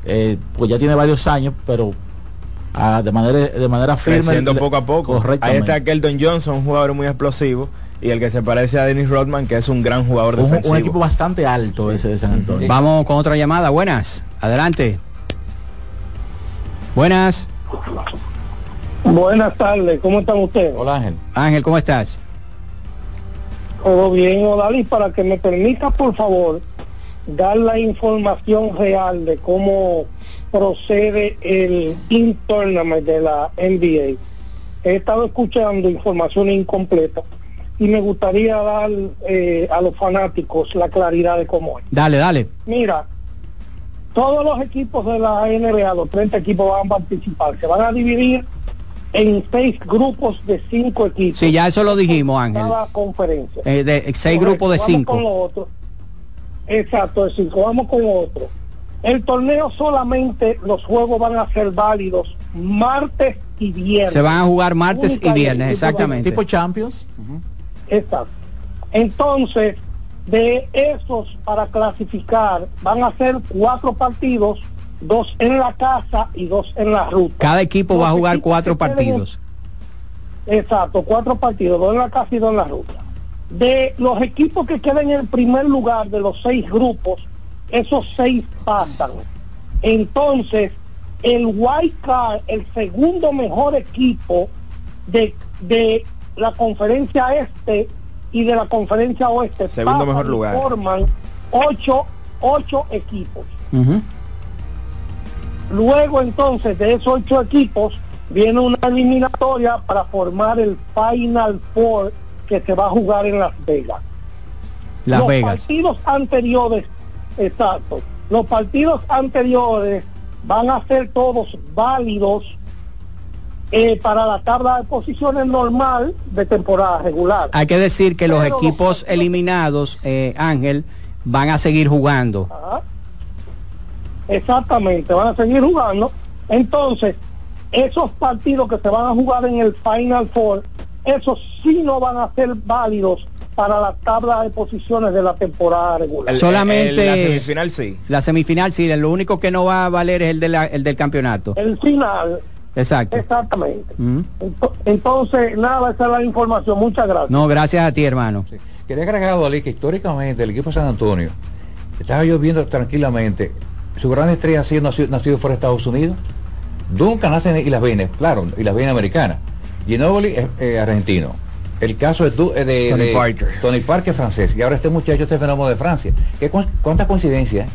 eh, pues ya tiene varios años, pero ah, de manera de manera firme. creciendo le- poco a poco. Ahí está Keldon Johnson, un jugador muy explosivo. Y el que se parece a Dennis Rodman, que es un gran jugador un, defensivo. un equipo bastante alto ese de San Antonio. Vamos con otra llamada. Buenas. Adelante. Buenas. Buenas tardes, ¿cómo están ustedes? Hola Ángel. Ángel, ¿cómo estás? Todo bien, Odali, para que me permita, por favor, dar la información real de cómo procede el in-tournament de la NBA. He estado escuchando información incompleta y me gustaría dar eh, a los fanáticos la claridad de cómo es. Dale, dale. Mira, todos los equipos de la NBA, los 30 equipos van a participar, se van a dividir en seis grupos de cinco equipos. Sí, ya eso lo dijimos, Ángel. Cada conferencia. Eh, de seis Correcto, grupos de vamos cinco. con lo otro. Exacto, de cinco. Vamos con otro. El torneo solamente los juegos van a ser válidos martes y viernes. Se van a jugar martes y viernes, exactamente. Tipo Champions. Exacto. Entonces, de esos para clasificar van a ser cuatro partidos, dos en la casa y dos en la ruta. Cada equipo va a jugar cuatro queden- partidos. Exacto, cuatro partidos, dos en la casa y dos en la ruta. De los equipos que queden en el primer lugar de los seis grupos, esos seis pasan. Entonces, el White Card, el segundo mejor equipo de, de la conferencia este y de la conferencia oeste, Segundo pasan mejor y lugar. forman ocho, ocho equipos. Luego entonces de esos ocho equipos viene una eliminatoria para formar el Final Four que se va a jugar en Las Vegas. Las los Vegas. partidos anteriores, exacto, los partidos anteriores van a ser todos válidos eh, para la tabla de posiciones normal de temporada regular. Hay que decir que los Pero los equipos eliminados, eh, Ángel, van a seguir jugando. Ajá. Exactamente, van a seguir jugando. Entonces, esos partidos que se van a jugar en el Final Four, esos sí no van a ser válidos para la tabla de posiciones de la temporada regular. El- Solamente- el- la semifinal sí. La semifinal, sí, lo único que no va a valer es el, de la- el del campeonato. El final, Exacto. exactamente. Ento- Entonces, nada, esa es la información. Muchas gracias. No, gracias a ti, hermano. Quería agregar, Ali, que históricamente el equipo de San Antonio estaba yo viendo tranquilamente. Su gran estrella ha sido nacido, nacido fuera de Estados Unidos. Duncan nace en Islas Vienes, claro, Islas Vienes americanas. Ginobili es eh, argentino. El caso es Du- eh, de, Tony de- Parker. Tony Parker francés. Y ahora este muchacho, este fenómeno de Francia. ¿Qué, co- ¿Cuántas coincidencias? eh?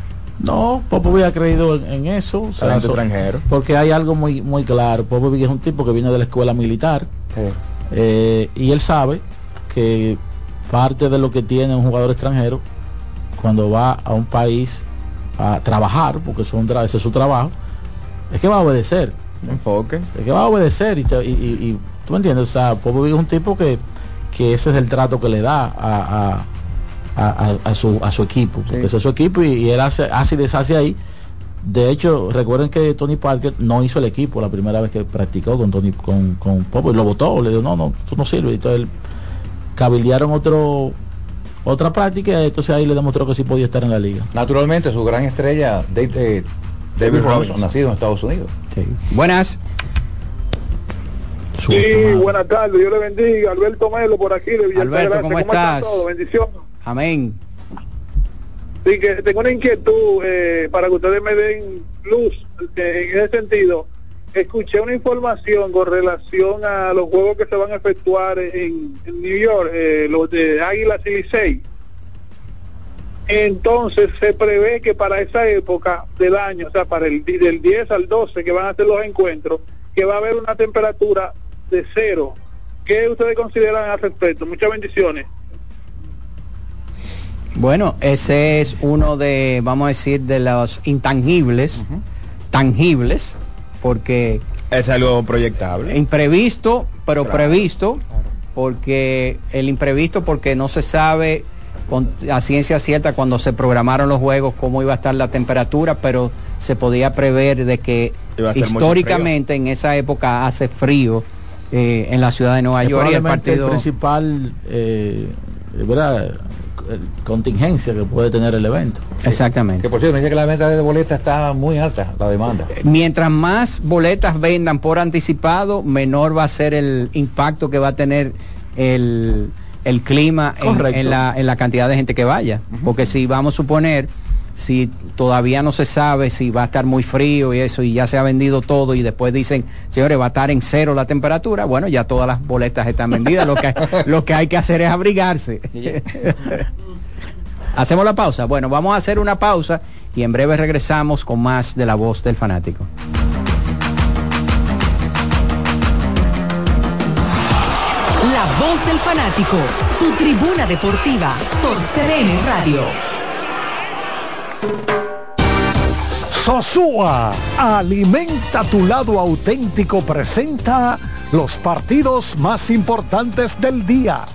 No, Popovich ha creído en, en eso. o sea, Talento so- extranjero. Porque hay algo muy muy claro. Popovich es un tipo que viene de la escuela militar eh, y él sabe que parte de lo que tiene un jugador extranjero cuando va a un país a trabajar, porque eso es ese es su trabajo, es que va a obedecer. Enfoque. Es que va a obedecer y, te- y- y- y- tú me entiendes, o sea, Popovich es un tipo que, que ese es el trato que le da a, a- a- a- a su, a su equipo, porque ese es su equipo y, y él hace, hace y deshace ahí. De hecho, recuerden que Tony Parker no hizo el equipo la primera vez que practicó con Tony, con, con Popovich, lo votó, le dijo, no, no, tú no sirves. Y entonces él cabildearon otro otra práctica y entonces ahí le demostró que sí podía estar en la liga. Naturalmente, su gran estrella, eh, David Robinson, nacido en Estados Unidos. Buenas. Sí, buenas tardes, Dios le bendiga. Alberto Melo por aquí de Alberto. ¿cómo están estás? todos? Bendiciones. Amén. Sí, que tengo una inquietud eh, para que ustedes me den luz eh, en ese sentido. Escuché una información con relación a los juegos que se van a efectuar en, en New York, eh, los de Águilas y Licey. Entonces se prevé que para esa época del año, o sea, para el del 10 al 12 que van a hacer los encuentros, que va a haber una temperatura de cero. ¿Qué ustedes consideran al respecto? Muchas bendiciones. Bueno, ese es uno de, vamos a decir, de los intangibles, tangibles, porque... Es algo proyectable. Imprevisto, pero previsto, porque el imprevisto porque no se sabe con a ciencia cierta cuando se programaron los juegos cómo iba a estar la temperatura, pero se podía prever de que históricamente en esa época hace frío eh, en la ciudad de Nueva Es York y el probablemente el partido... principal eh, ¿verdad? Eh, contingencia que puede tener el evento. Exactamente. Que por cierto, me dice que la venta de boletas está muy alta, la demanda. Mientras más boletas vendan por anticipado, menor va a ser el impacto que va a tener el, el clima en la, en la cantidad de gente que vaya. Porque si vamos a suponer, si todavía no se sabe si va a estar muy frío y eso, y ya se ha vendido todo, y después dicen, señores, va a estar en cero la temperatura, bueno, ya todas las boletas están vendidas, lo que, lo que hay que hacer es abrigarse. Hacemos la pausa. Bueno, vamos a hacer una pausa y en breve regresamos con más de la voz del fanático. La voz del fanático, tu tribuna deportiva por CDN Radio. Sosúa, alimenta tu lado auténtico, presenta los partidos más importantes del día.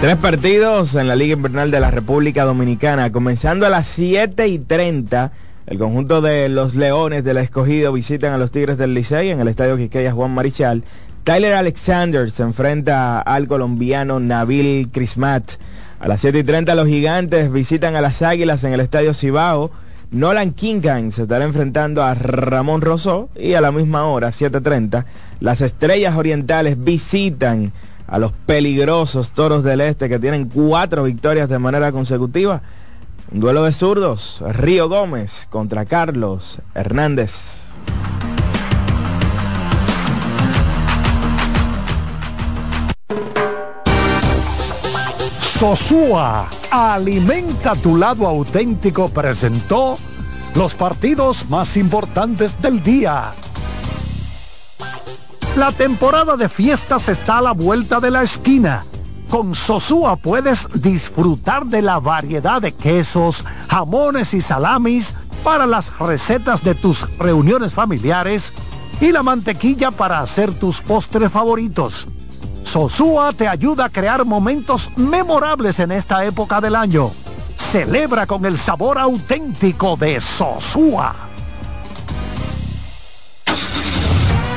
Tres partidos en la Liga Invernal de la República Dominicana. Comenzando a las 7 y 30, el conjunto de los Leones del Escogido visitan a los Tigres del Licey en el Estadio Quisqueya Juan Marichal. Tyler Alexander se enfrenta al colombiano Nabil Crismat. A las 7 y 30 los Gigantes visitan a las Águilas en el Estadio Cibao. Nolan Kingan se estará enfrentando a Ramón Rosó y a la misma hora, 7.30, las Estrellas Orientales visitan a los peligrosos Toros del Este que tienen cuatro victorias de manera consecutiva. Un duelo de zurdos, Río Gómez contra Carlos Hernández. Sosúa, alimenta tu lado auténtico, presentó los partidos más importantes del día. La temporada de fiestas está a la vuelta de la esquina. Con Sosúa puedes disfrutar de la variedad de quesos, jamones y salamis para las recetas de tus reuniones familiares y la mantequilla para hacer tus postres favoritos. Sosúa te ayuda a crear momentos memorables en esta época del año. Celebra con el sabor auténtico de Sosúa.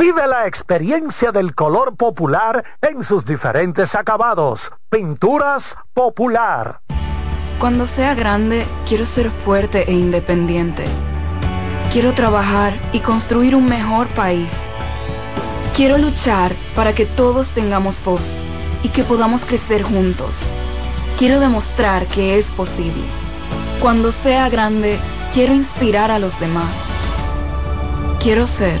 Vive la experiencia del color popular en sus diferentes acabados. Pinturas popular. Cuando sea grande, quiero ser fuerte e independiente. Quiero trabajar y construir un mejor país. Quiero luchar para que todos tengamos voz. y que podamos crecer juntos. Quiero demostrar que es posible. Cuando sea grande, quiero inspirar a los demás. Quiero ser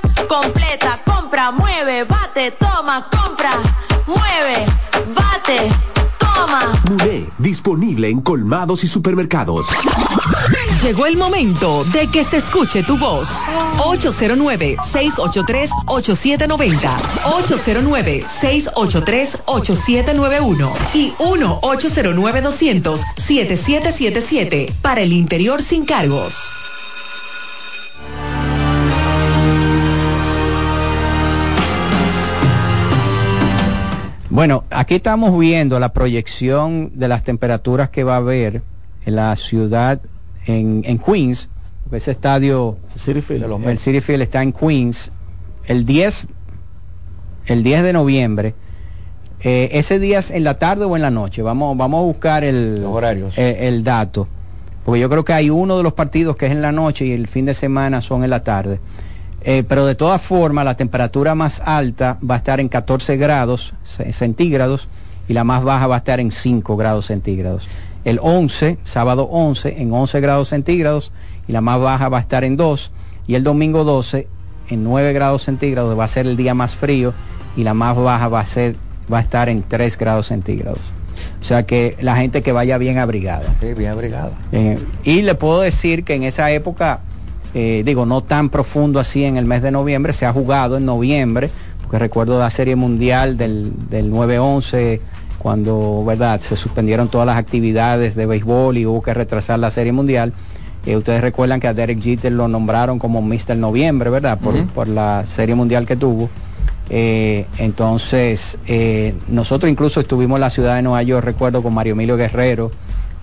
completa. Compra, mueve, bate, toma, compra, mueve, bate, toma. Muné, disponible en colmados y supermercados. Llegó el momento de que se escuche tu voz. 809-683-8790. 809-683-8791. Y 1-809-200-7777. Para el interior sin cargos. Bueno, aquí estamos viendo la proyección de las temperaturas que va a haber en la ciudad, en, en Queens, porque ese estadio, City Field. el City Field está en Queens, el 10, el 10 de noviembre. Eh, ese día es en la tarde o en la noche. Vamos, vamos a buscar el, horarios. eh, el dato. Porque yo creo que hay uno de los partidos que es en la noche y el fin de semana son en la tarde. Eh, pero de todas formas, la temperatura más alta va a estar en 14 grados ce- centígrados y la más baja va a estar en 5 grados centígrados. El 11, sábado 11, en 11 grados centígrados y la más baja va a estar en 2. Y el domingo 12, en 9 grados centígrados, va a ser el día más frío y la más baja va a, ser, va a estar en 3 grados centígrados. O sea que la gente que vaya bien abrigada. Sí, bien abrigada. Eh, y le puedo decir que en esa época, eh, digo, no tan profundo así en el mes de noviembre, se ha jugado en noviembre, porque recuerdo la serie mundial del, del 9-11, cuando verdad se suspendieron todas las actividades de béisbol y hubo que retrasar la serie mundial. Eh, ustedes recuerdan que a Derek Jeter lo nombraron como Mr. Noviembre, ¿verdad? Por, por la serie mundial que tuvo. Eh, entonces, eh, nosotros incluso estuvimos en la ciudad de Nueva York, recuerdo, con Mario Emilio Guerrero,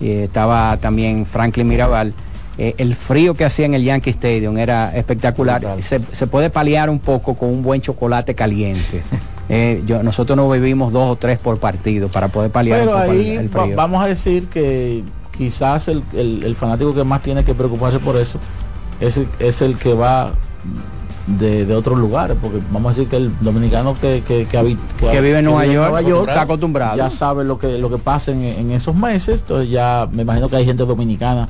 eh, estaba también Franklin Mirabal. Eh, el frío que hacía en el Yankee Stadium era espectacular. Se, se puede paliar un poco con un buen chocolate caliente. Eh, yo, nosotros nos bebimos dos o tres por partido para poder paliar Pero un poco el- ahí el frío. vamos a decir que quizás el, el- el fanático que más tiene que preocuparse por eso es, el- es el que va de, de otros lugares, porque vamos a decir que el dominicano que, que, que, habi- Que vive en Nueva York, está acostumbrado. ya sabe lo que lo que pasa en, en esos meses, entonces ya me imagino que hay gente dominicana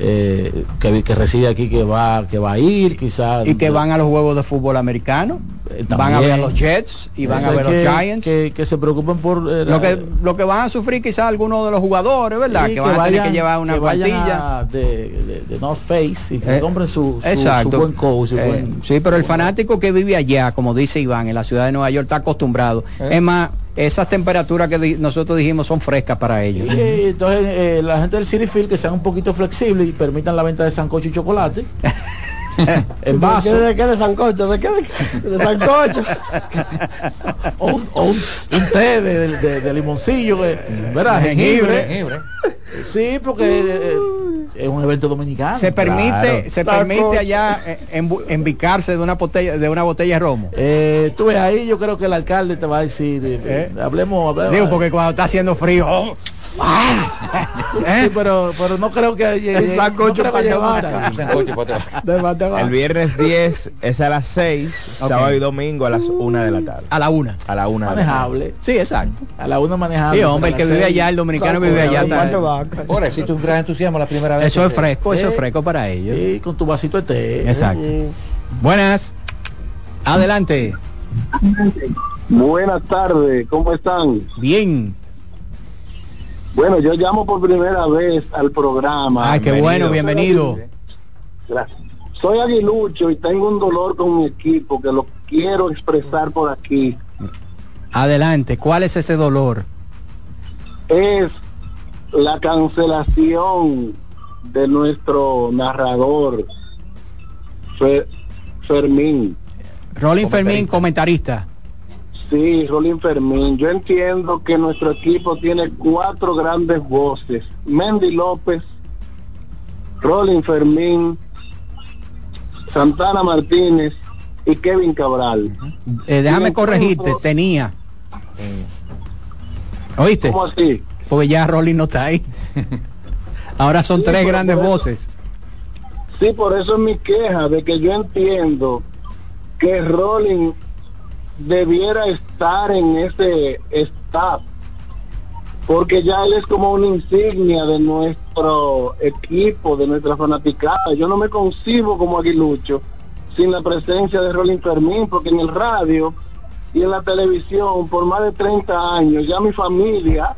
eh, que, que reside aquí que va que va a ir, quizás y que van a los juegos de fútbol americano, van a ver a los Jets y van a ver a los Giants. que, que se preocupen por eh, la- lo que lo que van a sufrir quizás algunos de los jugadores, ¿verdad? Sí, que van a tener que llevar una que vayan cuartilla. a- de, de- de North Face y que Eh, compren su, su- Exacto. su buen coach, su Eh, buen- sí, pero el fanático que vive allá, como dice Iván, en la ciudad de Nueva York, está acostumbrado. Eh. Es más, esas temperaturas que nosotros dijimos son frescas para ellos. Y, entonces eh, la gente del City Field que sean un poquito flexibles y permitan la venta de sancocho y chocolate en vaso ¿De qué de sancocho? ¿De qué de, de sancocho? o un, o un- un té de, de- de limoncillo eh, ¿verdad? Jengibre. jengibre sí porque eh, es un evento dominicano Se permite, Claro. se permite allá eh, embicarse de una botella, de una botella de romo. Eh, tú ves ahí, yo creo que el alcalde te va a decir, eh, eh, hablemos, hablemos. Digo, porque cuando está haciendo frío, Sí, pero, pero no creo que El sancocho no viernes 10 es a las 6, Ok. sábado y domingo a las 1 de la tarde. a la una. A la 1 de la tarde. manejable. Sí, exacto. A la una manejable. Sí, hombre, el que vive seis. allá, el dominicano que vive allá, Ahora existe un gran entusiasmo la primera vez. eso es fresco, eso es fresco para ellos. Sí, con tu vasito de té. Exacto. Buenas. Adelante. Buenas tardes, ¿cómo están? Bien. Bueno, yo llamo por primera vez al programa. Ay, qué bueno, bienvenido. Gracias. Soy aguilucho y tengo un dolor con mi equipo que lo quiero expresar por aquí. Adelante, ¿cuál es ese dolor? Es la cancelación de nuestro narrador Fe- Fermín. Rolling Fermín, comentarista. Sí, Rolín Fermín. Yo entiendo que nuestro equipo tiene cuatro grandes voces. Mendy López, Rolín Fermín, Santana Martínez y Kevin Cabral. Eh, déjame corregirte, tenía. ¿Oíste? ¿Cómo así? Porque ya Rolling no está ahí. Ahora son Sí, tres grandes eso- voces. Sí, por eso es mi queja de que yo entiendo que Rolling debiera estar en ese staff porque ya él es como una insignia de nuestro equipo, de nuestra fanaticada. Yo no me concibo como aguilucho sin la presencia de Rolling Fermín, porque en el radio y en la televisión por más de 30 años, ya mi familia,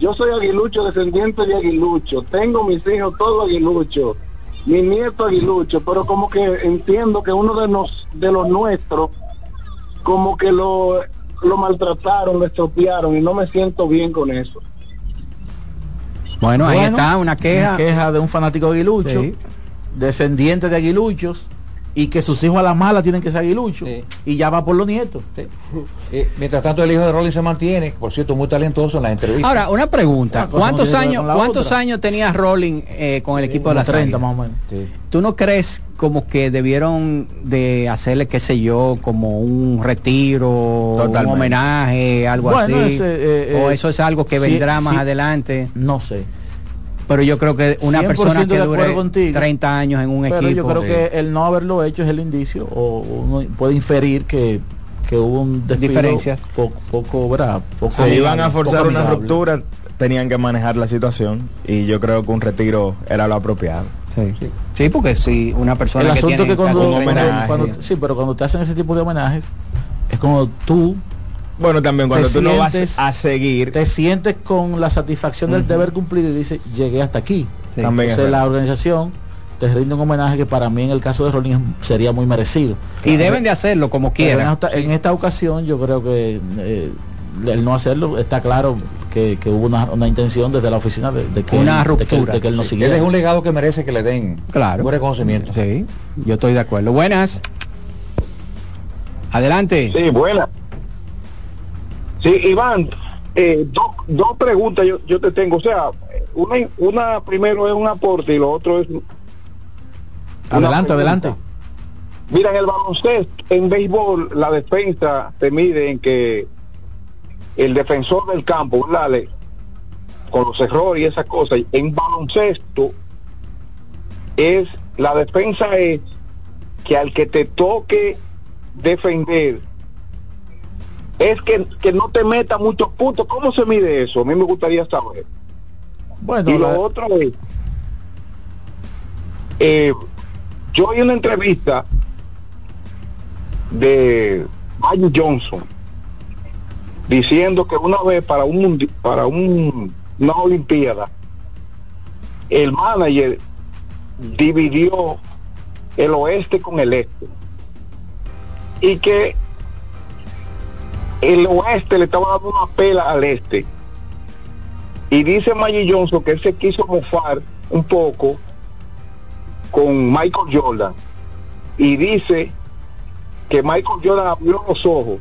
yo soy aguilucho, descendiente de aguilucho, tengo mis hijos todos aguiluchos, mi nieto aguilucho, pero como que entiendo que uno de, nos, de los nuestros, como que lo, lo maltrataron, lo estropearon y no me siento bien con eso. Bueno, ahí está, una queja. Una queja de un fanático aguilucho, Sí. descendiente de aguiluchos, y que sus hijos a la mala tienen que ser aguiluchos. Y ya va por los nietos. Eh, mientras tanto, el hijo de Rolling se mantiene, por cierto, muy talentoso en las entrevistas. Ahora, una pregunta. Una cosa ¿Cuántos no años, la cuántos otra. años tenía Rolling eh, con el equipo de las 30 Águilas? más o menos. ¿Tú no crees como que debieron de hacerle, qué sé yo, como un retiro, Totalmente. un homenaje, algo Bueno, así? ese, eh, o eh, eso es algo que sí, vendrá más sí. adelante. No sé. Pero yo creo que una 100% persona que dure contigo. 30 años en un Pero equipo. yo creo Sí. que el no haberlo hecho es el indicio, o uno puede inferir que, que hubo un despido Diferencias. Poco, poco, ¿verdad? Poco Si iban a forzar una amigable. ruptura, tenían que manejar la situación y yo creo que un retiro era lo apropiado. Sí, sí porque si una persona el que asunto tiene que cuando, casi cuando- 30 años- cuando- sí pero cuando te hacen ese tipo de homenajes es como tú bueno también cuando te tú no vas sientes- a seguir te sientes con la satisfacción del deber cumplido y dices llegué hasta aquí Sí. También es entonces la organización te rinde un homenaje que para mí en el caso de Rolling sería muy merecido Y deben de hacerlo como en quieran. en esta ocasión yo creo que eh, el no hacerlo está claro que, que hubo una, una intención desde la oficina de, de que Una él- de que- ruptura. de que él no Sí, siguiera él es un legado que merece que le den Claro. un reconocimiento. Sí, yo estoy de acuerdo. Buenas. Adelante. Sí, buena. Sí, Iván, eh, dos dos preguntas yo, yo te tengo. O sea, una, una primero es un aporte y lo otro es... adelante adelante Mira, en el baloncesto, en béisbol, la defensa se mide en que el defensor del campo, ¿verdad? Con los errores y esas cosas. En baloncesto, es la defensa es que al que te toque defender, es que, que no te meta muchos puntos. ¿Cómo se mide eso? A mí me gustaría saber. bueno Y lo la- otro es, eh, yo oí una entrevista de Magic Johnson diciendo que una vez para un para un, una olimpiada el manager dividió el oeste con el este y que el oeste le estaba dando una pela al este. Y dice Magic Johnson que él se quiso mofar un poco con Michael Jordan. Y dice que Michael Jordan abrió los ojos.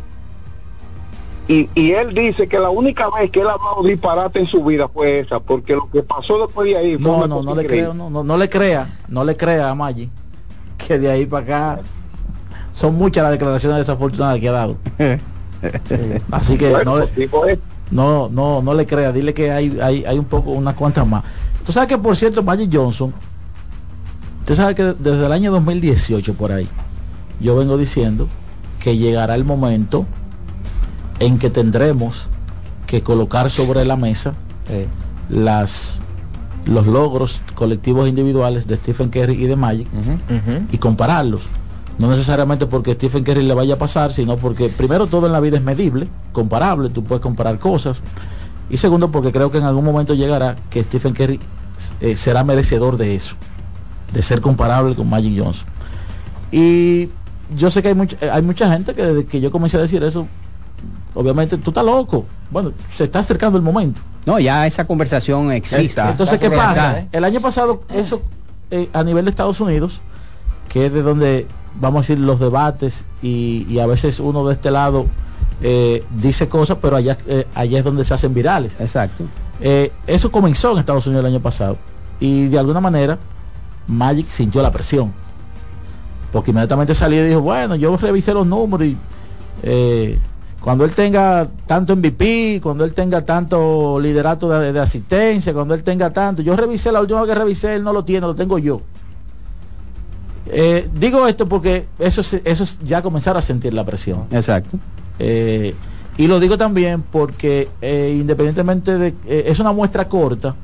Y, y él dice que la única vez que él ha hablado disparate en su vida fue esa porque lo que pasó después de ahí fue no una no cosa no le creo no, no, no le crea no le crea a Maggi que de ahí para acá son muchas las declaraciones desafortunadas que ha dado así que Bueno, no, no no no le crea dile que hay hay, hay un poco unas cuantas más. Tú sabes que por cierto Magic Johnson tú sabes que desde el año 2018 por ahí yo vengo diciendo que llegará el momento en que tendremos que colocar sobre la mesa las los logros colectivos individuales de Stephen Curry y de Magic y compararlos. No necesariamente porque Stephen Curry le vaya a pasar, sino porque primero todo en la vida es medible, comparable, tú puedes comparar cosas. Y segundo, porque creo que en algún momento llegará que Stephen Curry eh, será merecedor de eso, de ser comparable con Magic Johnson. Y yo sé que hay, mucha, hay mucha gente que desde que yo comencé a decir eso, obviamente tú estás loco. Bueno, se está acercando el momento. No, ya esa conversación existe. Entonces, ¿qué Está. pasa? El año pasado, eso eh, a nivel de Estados Unidos, que es de donde, vamos a decir, los debates y, y a veces uno de este lado eh, dice cosas, pero allá, eh, allá es donde se hacen virales. Exacto. Eh, eso comenzó en Estados Unidos el año pasado y de alguna manera Magic sintió la presión. Porque inmediatamente salió y dijo, bueno, yo revisé los números y eh, cuando él tenga tanto MVP, cuando él tenga tanto liderato de, de asistencia, cuando él tenga tanto, yo revisé, la última vez que revisé, él no lo tiene, lo tengo yo. Eh, digo esto porque eso es, eso es ya comenzar a sentir la presión. Exacto. Eh, y lo digo también porque eh, independientemente de... eh, es una muestra corta,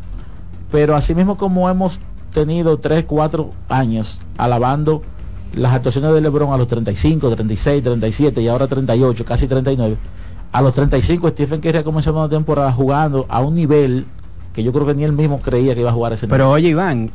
pero así mismo como hemos tenido 3, 4 años alabando las actuaciones de Lebron a los 35, 36, 37 y ahora 38, casi 39, a los 35 Stephen Curry ha comenzado una temporada jugando a un nivel que yo creo que ni él mismo creía que iba a jugar ese Pero nivel. oye, Iván,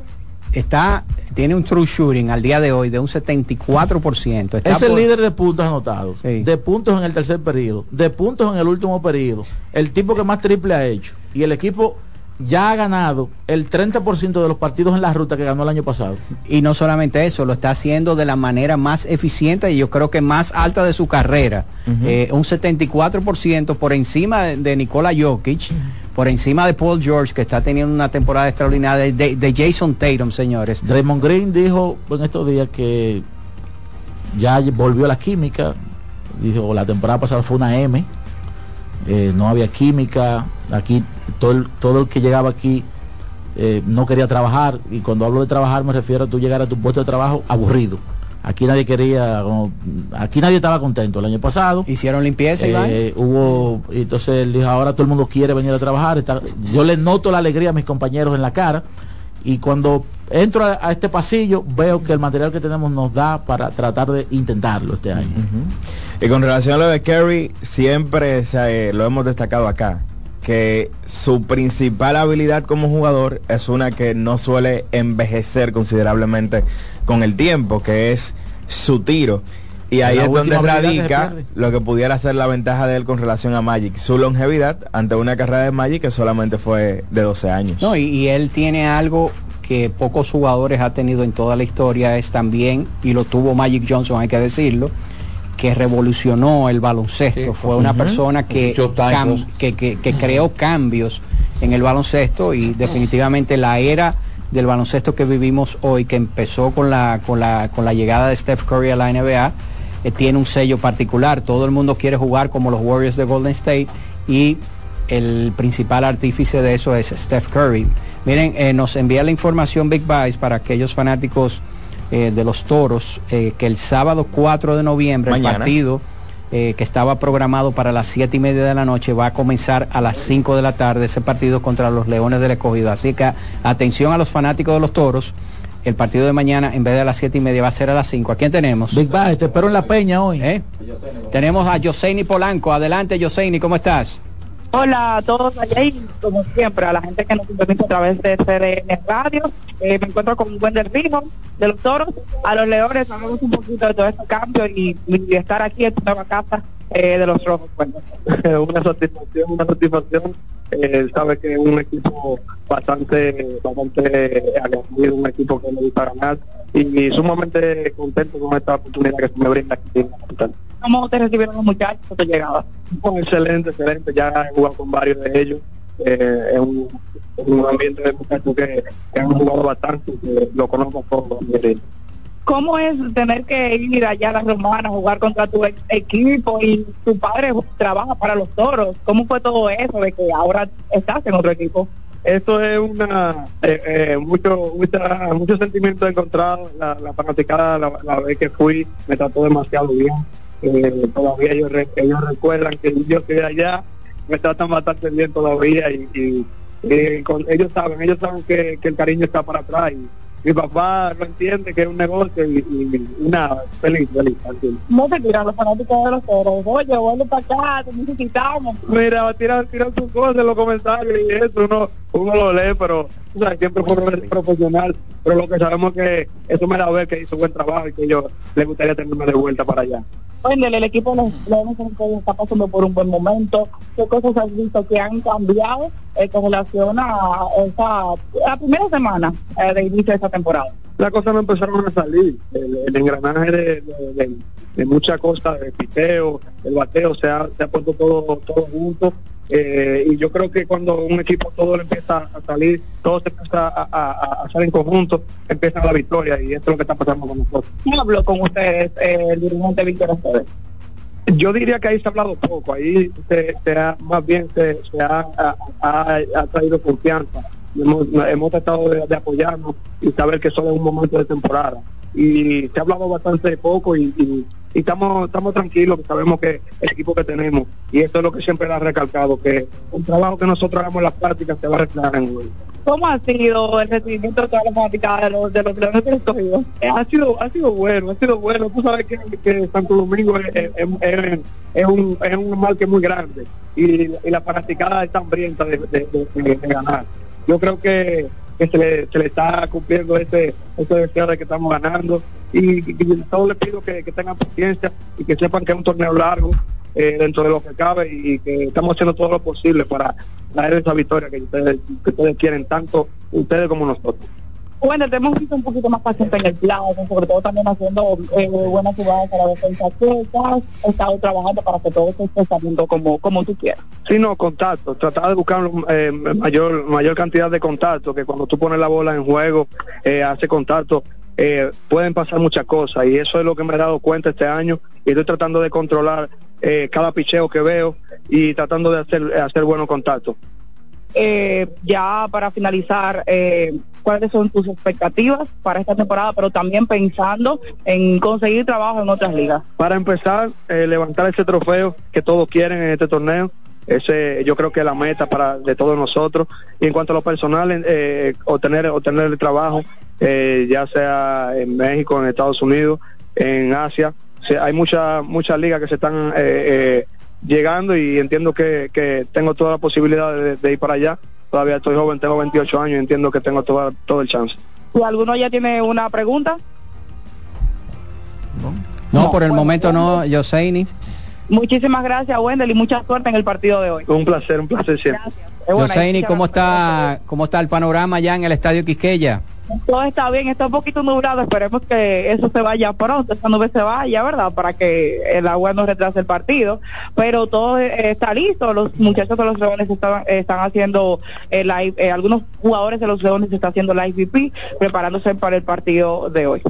está, tiene un true shooting al día de hoy de un 74%. Está es el por- líder de puntos anotados, de puntos en el tercer periodo, de puntos en el último periodo, el tipo que más triple ha hecho. Y el equipo ya ha ganado el 30% de los partidos en la ruta que ganó el año pasado. Y no solamente eso, lo está haciendo de la manera más eficiente y yo creo que más alta de su carrera. Eh, un 74% por encima de, de Nikola Jokic, por encima de Paul George, que está teniendo una temporada extraordinaria, de, Jason Tatum, señores. Draymond Green dijo en estos días que ya volvió la química. Dijo, la temporada pasada fue una M. eh, no había química. Aquí todo el, todo el que llegaba aquí eh, no quería trabajar. Y cuando hablo de trabajar me refiero a tú llegar a tu puesto de trabajo aburrido. Aquí nadie quería, como- aquí nadie estaba contento. El año pasado hicieron limpieza, Iván. eh, hubo, y entonces él dijo, ahora todo el mundo quiere venir a trabajar. está- yo le noto la alegría a mis compañeros en la cara. Y cuando entro a, a este pasillo, veo que el material que tenemos nos da para tratar de intentarlo este año. Y con relación a lo de Kerry, siempre se, eh, lo hemos destacado acá, que su principal habilidad como jugador es una que no suele envejecer considerablemente con el tiempo, que es su tiro. Y ahí es donde radica lo que pudiera ser la ventaja de él con relación a Magic, su longevidad ante una carrera de Magic que solamente fue de 12 años. No, y, y él tiene algo que pocos jugadores ha tenido en toda la historia, es también, y lo tuvo Magic Johnson, hay que decirlo, que revolucionó el baloncesto. Fue una persona que, Muchos tacos. cam- que, que- que creó cambios en el baloncesto y definitivamente la era del baloncesto que vivimos hoy, que empezó con la, con la, con la llegada de Steph Curry a la NBA, eh, tiene un sello particular. Todo el mundo quiere jugar como los Warriors de Golden State y el principal artífice de eso es Steph Curry. Miren, eh, nos envía la información Big Buys para aquellos fanáticos eh, de los toros, que el sábado 4 de noviembre el partido eh, que estaba programado para las 7 y media de la noche va a comenzar a las 5 de la tarde ese partido contra los Leones del Escogido. Así que atención a los fanáticos de los toros. El partido de mañana, en vez de a las 7 y media, va a ser a las 5. ¿A quién tenemos? Big Bang, te espero en la peña hoy. ¿Eh? Tenemos a Joseini Polanco. Adelante, Joseini, ¿cómo estás? Hola a todos allá y como siempre a la gente que nos sintoniza a través de CDN Radio. Eh, me encuentro con Wender Rijo de los Toros. A los Leones hablamos un poquito de todo este cambio y, estar aquí en tu nueva casa eh, de los Rojos. Cuéntanos. una satisfacción, una satisfacción. Eh, sabe que es un equipo bastante, bastante aguerrido, un equipo que le gusta ganar y sumamente contento con esta oportunidad que se me brinda aquí en la capital. ¿Cómo te recibieron los muchachos cuando llegabas? Bueno, excelente, excelente. Ya he jugado con varios de ellos. Eh, es un, un ambiente de muchachos que, que han jugado bastante, que lo conozco todo. mire. ¿Cómo es tener que ir allá a la Romana a jugar contra tu ex equipo y tu padre trabaja para los toros? ¿Cómo fue todo eso de que ahora estás en otro equipo? Esto es una eh, eh, mucho mucha, muchos sentimientos encontrados. La, la fanaticada la, vez que fui me trató demasiado bien. Eh, todavía ellos, ellos recuerdan que yo estoy allá, me tratan bastante bien todavía y, con- ellos saben, ellos saben que, el cariño está para atrás mi papá no entiende que es un negocio y, y- y nada, feliz, feliz, tranquilo. No se tiran los fanáticos de los toros. Oye, vuelve para acá, te necesitamos. Mira, tirar, tirar sus cosas en los comentarios y eso uno, uno lo lee, pero o sea, siempre fue un profesional. Pero lo que sabemos que eso me da a ver que hizo buen trabajo y que yo le gustaría tenerme de vuelta para allá. Wendel, el equipo de está pasando por un buen momento. ¿Qué cosas has visto que han cambiado eh, con relación a esa a la primera semana eh, de inicio de esta temporada? Las cosas no empezaron a salir. El, el engranaje de, de, de- de muchas cosas, el piteo, el bateo, se ha, se ha puesto todo, todo junto. Eh, y yo creo que cuando un equipo todo le empieza a salir, todo se empieza a, a, a hacer en conjunto, empieza la victoria y esto es lo que está pasando con nosotros. ¿Quién habló con ustedes, eh, el dirigente Víctor Esteves? Yo diría que ahí se ha hablado poco, ahí se, se ha, más bien se, se ha, ha- ha- ha traído confianza. Hemos, hemos tratado de, de apoyarnos y saber que solo es un momento de temporada. Y se ha hablado bastante poco y, y- y estamos, estamos tranquilos, que sabemos que el equipo que tenemos, y esto es lo que siempre ha recalcado, que el trabajo que nosotros hagamos en las prácticas se va a reflejar en juego. ¿Cómo ha sido el recibimiento de toda la fanática de los, de los Leones del? Eh, ha sido ha sido bueno, ha sido bueno. Tú sabes que, que Santo Domingo es, es- es- es un, es un marque muy grande y, y la fanaticada está hambrienta de, de- de- de- de ganar. Yo creo que, se, le, está cumpliendo ese, ese deseo de que estamos ganando y, y, todos les pido que, que tengan paciencia y que sepan que es un torneo largo eh, dentro de lo que cabe y que estamos haciendo todo lo posible para traer esa victoria que ustedes, que ustedes quieren, tanto ustedes como nosotros. Bueno, te hemos visto un poquito más paciente en el plazo, sobre todo también haciendo eh, buenas jugadas a la defensa. ¿Qué has estado trabajando para que todo esté saliendo como, como tú quieras? Sí, no, contacto. Tratar de buscar eh, mayor mayor cantidad de contacto, que cuando tú pones la bola en juego, eh, hace contacto, eh, pueden pasar muchas cosas y eso es lo que me he dado cuenta este año y estoy tratando de controlar eh, cada picheo que veo y tratando de hacer, hacer buenos contactos. Eh, ya para finalizar, eh, ¿cuáles son tus expectativas para esta temporada, pero también pensando en conseguir trabajo en otras ligas? Para empezar, eh, levantar ese trofeo que todos quieren en este torneo. Ese yo creo que es la meta para de todos nosotros. Y en cuanto a lo personal, eh, obtener, obtener el trabajo, eh, ya sea en México, en Estados Unidos, en Asia. O sea, hay muchas muchas ligas que se están eh, eh, llegando y entiendo que, tengo toda la posibilidad de ir para allá. Todavía estoy joven, tengo 28 años y entiendo que tengo toda, todo el chance. Alguno ya tiene una pregunta, No, por el momento no, Yoseini. muchísimas gracias, Wendel, y mucha suerte en el partido de hoy. Un placer, un placer siempre. Eh, bueno, Yoseini, ¿cómo está, ¿cómo está el panorama ya en el Estadio Quisqueya? Todo está bien, está un poquito nublado, esperemos que eso se vaya pronto, esa nube se vaya, ¿verdad? Para que el agua no retrase el partido, pero todo eh, está listo, los muchachos de los Leones están, están haciendo el live, eh, algunos jugadores de los Leones están haciendo la IVP, preparándose para el partido de hoy.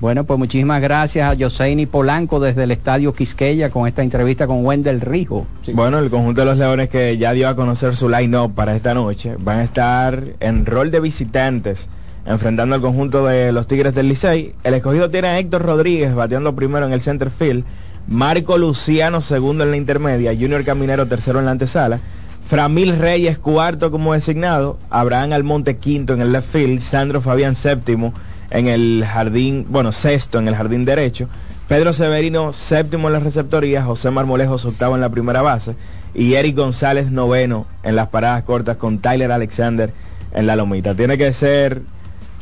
Bueno, pues muchísimas gracias a Yoseini Polanco desde el Estadio Quisqueya con esta entrevista con Wendel Rijo. Bueno, el conjunto de los Leones que ya dio a conocer su line-up para esta noche van a estar en rol de visitantes enfrentando al conjunto de los Tigres del Licey. El escogido tiene a Héctor Rodríguez bateando primero en el center field, Marco Luciano segundo en la intermedia, Junior Caminero tercero en la antesala, Framil Reyes cuarto como designado, Abraham Almonte quinto en el left field, Sandro Fabián séptimo en el jardín, bueno, sexto en el jardín derecho, Pedro Severino séptimo en la receptoría, José Marmolejos octavo en la primera base y Eric González noveno en las paradas cortas con Tyler Alexander en la lomita. Tiene que ser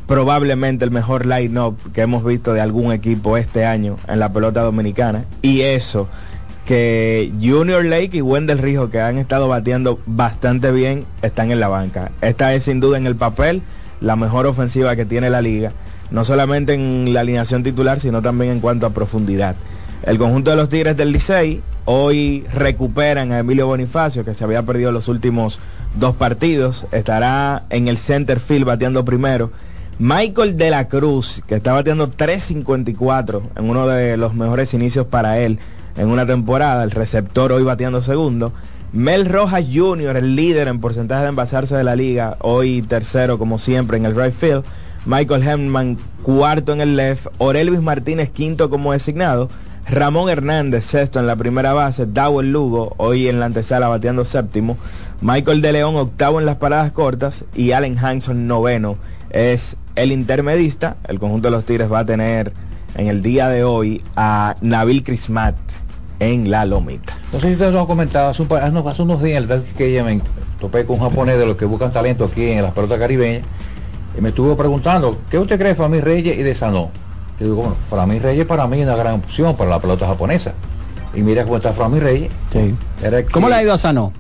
probablemente el mejor line-up que hemos visto de algún equipo este año en la pelota dominicana. Y eso, que Junior Lake y Wendell Rijo, que han estado bateando bastante bien, están en la banca. Esta es sin duda en el papel la mejor ofensiva que tiene la liga, no solamente en la alineación titular, sino también en cuanto a profundidad. El conjunto de los Tigres del Licey hoy recuperan a Emilio Bonifacio, que se había perdido los últimos dos partidos, estará en el center field bateando primero. Michael de la Cruz, que está bateando 3.54 en uno de los mejores inicios para él en una temporada, el receptor hoy bateando segundo. Mel Rojas Jr., el líder en porcentaje de envasarse de la liga, hoy tercero como siempre en el right field. Michael Hemman cuarto en el left. Orelvis Martínez quinto como designado. Ramón Hernández sexto en la primera base. Dawel Lugo hoy en la antesala bateando séptimo. Michael de León octavo en las paradas cortas. Y Allen Hanson noveno es el intermedista, el conjunto de los Tigres va a tener en el día de hoy a Nabil Crismat en la lomita. No sé si ustedes lo han comentado, hace, un par- hace unos, días, el que ella me topé con un japonés de los que buscan talento aquí en las pelotas caribeñas, y me estuvo preguntando, ¿qué usted cree de Framí Reyes y de Sanó? Yo digo, bueno, Framí Reyes para mí es una gran opción para la pelota japonesa. Y mira cómo está Framí Reyes. Sí. Era que- ¿Cómo le ha ido a Sano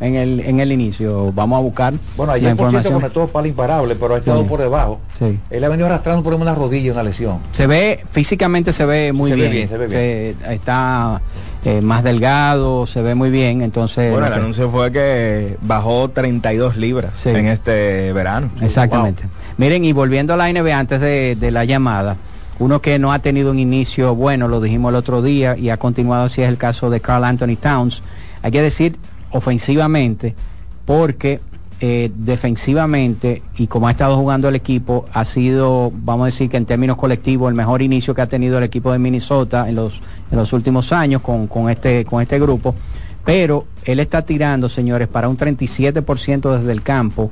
en el, en el inicio? Vamos a buscar Bueno, ayer por cierto para el imparable, pero ha estado Sí. por debajo. Sí. Él ha venido arrastrando por una rodilla una lesión. Se ve, físicamente se ve muy Se ve bien. bien, se ve bien. Se- está eh, más delgado, se ve muy bien. Entonces, Bueno, el que- anuncio fue que bajó 32 libras en este verano. Exactamente. Miren, y volviendo a la NBA antes de, de la llamada, uno que no ha tenido un inicio bueno, lo dijimos el otro día, y ha continuado así es el caso de Carl Anthony Towns. Hay que decir ofensivamente, porque eh, defensivamente, y como ha estado jugando el equipo, ha sido, vamos a decir que en términos colectivos, el mejor inicio que ha tenido el equipo de Minnesota en los, en los últimos años con, con este, con este grupo. Pero él está tirando, señores, para un 37% desde el campo.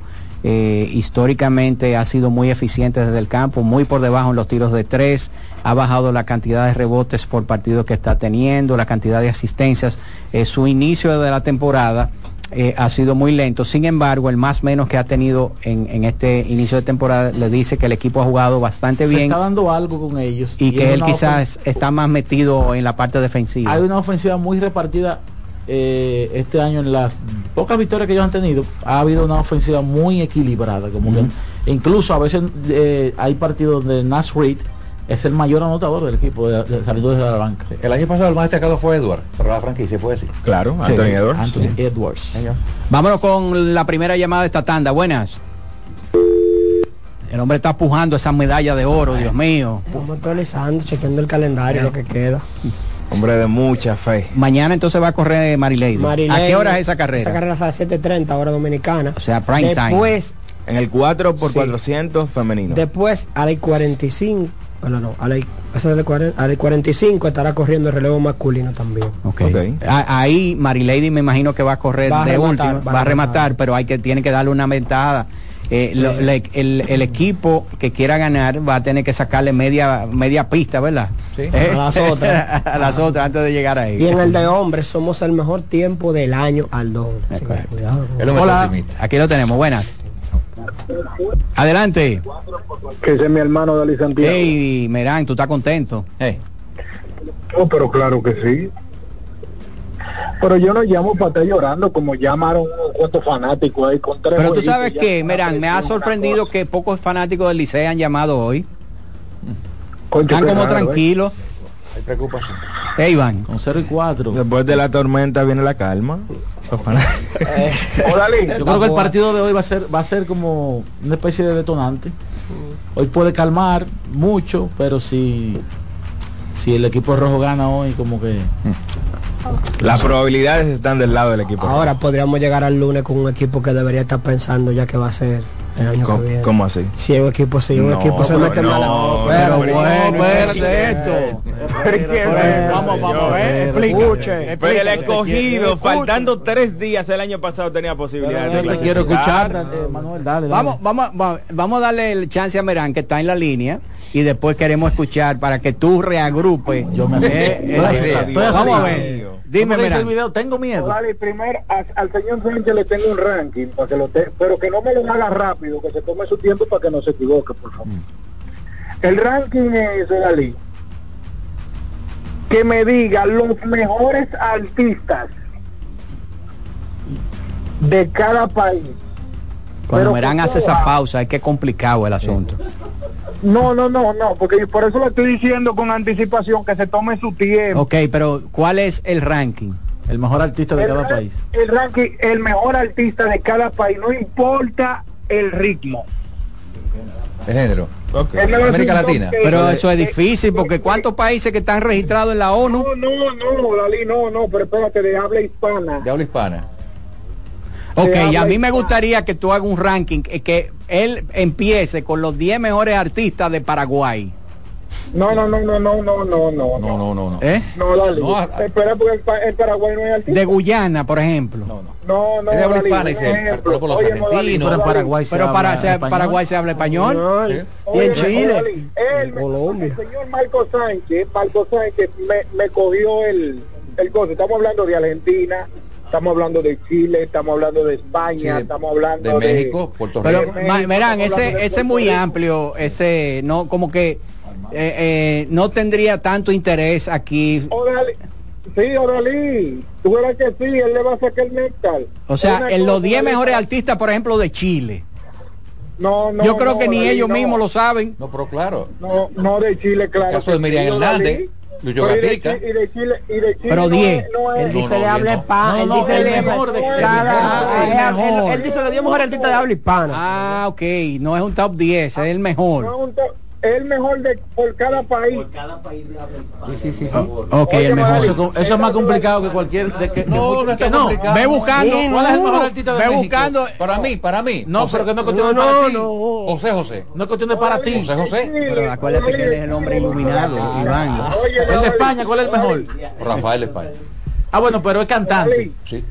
Eh, históricamente ha sido muy eficiente desde el campo, muy por debajo en los tiros de tres, ha bajado la cantidad de rebotes por partido que está teniendo, la cantidad de asistencias. Eh, su inicio de la temporada eh, ha sido muy lento, sin embargo, el más menos que ha tenido en, en este inicio de temporada le dice que el equipo ha jugado bastante Se bien. está dando algo con ellos. y que él quizás está más metido en la parte defensiva. Hay una ofensiva muy repartida eh, este año en las pocas victorias que ellos han tenido. Ha habido una ofensiva muy equilibrada. Como que incluso a veces eh, hay partidos donde Nash Reed es el mayor anotador del equipo de, de- saliendo desde la banca. El año pasado el más destacado fue Edward, para la franquicia, puede decir. Claro, Sí. Anthony Edwards. Anthony Edwards. Vámonos con la primera llamada de esta tanda. Buenas. El hombre está pujando esa medalla de oro, Dios mío. Estamos actualizando, chequeando el calendario, lo que queda. Hombre de mucha fe. Mañana entonces va a correr Marilady. ¿A qué hora es esa carrera? Esa carrera es a las 7.30, hora dominicana. O sea, prime time. Después, En el 4 por Sí. 400 femenino. después a las 45, bueno, no, a las esa de la cuaren- a las 45 estará corriendo el relevo masculino también. Ok. A- Ahí Marilady me imagino que va a correr Va a de rematar, último, va a va a rematar. rematar, pero hay que tiene que darle una ventaja. Eh, lo- Sí. le- el, el equipo que quiera ganar va a tener que sacarle media media pista, ¿verdad? Sí. Eh, A las otras. a las otras antes de llegar ahí. Y en el de hombres somos el mejor tiempo del año al doble. Que cuidado Hola, aquí lo tenemos, buenas. Adelante. Que ese es mi hermano Dalí Santiago. Hey, Merán, ¿tú estás contento? Oh, pero claro que sí. Pero yo no llamo para estar llorando como llamaron unos cuantos fanáticos ahí con tres Pero tú sabes que, Merán, me ha sorprendido que pocos fanáticos del Liceo han llamado hoy. Concho, Están como raro, ¿eh? tranquilos. Hay preocupación. Hey, Iván. Con 0 y 4. Después de la tormenta viene la calma. Dalí. Yo creo que el partido de hoy va a ser va a ser como una especie de detonante. Hoy puede calmar mucho, pero si si el equipo rojo gana hoy como que Las probabilidades están del lado del equipo. Ahora podríamos llegar al lunes con un equipo que debería estar pensando ya que va a ser el año ¿Cómo, que viene. cómo así? Si un equipo, si un No, equipo se mete no, mal. no, pero pero bueno, espérate esto. Vamos, vamos a ver. Escuche. Pero el escogido, faltando tres días el año pasado, tenía posibilidades de yo te quiero escuchar, eh, Manuel, dale, dale. Vamos, vamos, vamos, vamos a darle el chance a Merán que está en la línea y después queremos escuchar para que tú reagrupes. Yo me eh, eh, Estoy Vamos a ver. ¿Cómo Dime, el video? Tengo miedo. Dale, primero al señor Sánchez le tengo un ranking para que lo te- pero que no me lo haga rápido, que se tome su tiempo para que no se equivoque, por favor. El ranking es Dalí que me diga los mejores artistas de cada país. Cuando Pero Merán ¿cómo hace esa va? pausa, es que es complicado el asunto. No, no, no, no, porque por eso lo estoy diciendo con anticipación que se tome su tiempo. Ok, pero ¿cuál es el ranking? El mejor artista de el, cada país. el ranking, el mejor artista de cada país, no importa el ritmo. De género. Lo América Latina. que- Pero eso es eh, difícil porque ¿cuántos países que están registrados en la ONU? No, no, no, Dalí, no, no, pero espérate, de habla hispana. De habla hispana. Ok, y a mí me gustaría que tú hagas un ranking, eh, que él empiece con los 10 mejores artistas de Paraguay. No, no, no, no, no, no, no, no. No, no, no, no. ¿Eh? No, dale. No, Espera, porque el, pa- el Paraguay no es artista. De Guyana, por ejemplo. No, no. No, no, Es de habla hispana, dice, ejemplo. pero por los Oye, argentinos. Pero en. Paraguay se Pero para habla se- español. Paraguay se habla español. Sí. Oye, en Chile, él, me- Colombia. el señor Marco Sánchez, Marco Sánchez me, me cogió el, el gozo. Estamos hablando de Argentina, estamos hablando de Chile, estamos hablando de España, Sí, de- estamos hablando de México, Puerto Pero, Rico. México, ma- verán, ese, es muy amplio, ese no como que eh, eh, no tendría tanto interés aquí. Órale. Sí, Oralí, tú verás que sí, él le va a sacar el néctar. O sea, en los cosa, 10 Oralí, mejores artistas, por ejemplo, de Chile. No, no, Yo creo no, que ni ellos no. mismos lo saben. No, pero claro. No, no de Chile, claro. El caso de Miriam sí, Hernández, Oralí. Lucho y de Gatica. Chi- Y de Chile, y de Chile Pero no 10. es- no Él dice no, de no, habla no. hispana. No, Él no, dice el de mejor de- cada. el él- él- mejor. Él dice los 10 mejores artistas de habla hispana. Ah, ok, no es un top 10, es el no mejor. es un to- es el mejor de por cada país. Sí, sí, sí. Ok, Oye, el mejor. Eso, eso es más complicado que cualquier. De que, No, que- no está que no. complicado. Ve buscando, Sí, ¿Cuál es el mejor artista de ve México? buscando. Para mí, para mí. No, José- pero que no es cuestión de No, para no, ti. no. José José. No es cuestión de para ti. José José. Pero acuérdate que él es el hombre iluminado, Iván. El de España, ¿cuál es el mejor? Rafael España. Ah, bueno, pero es cantante. Sí.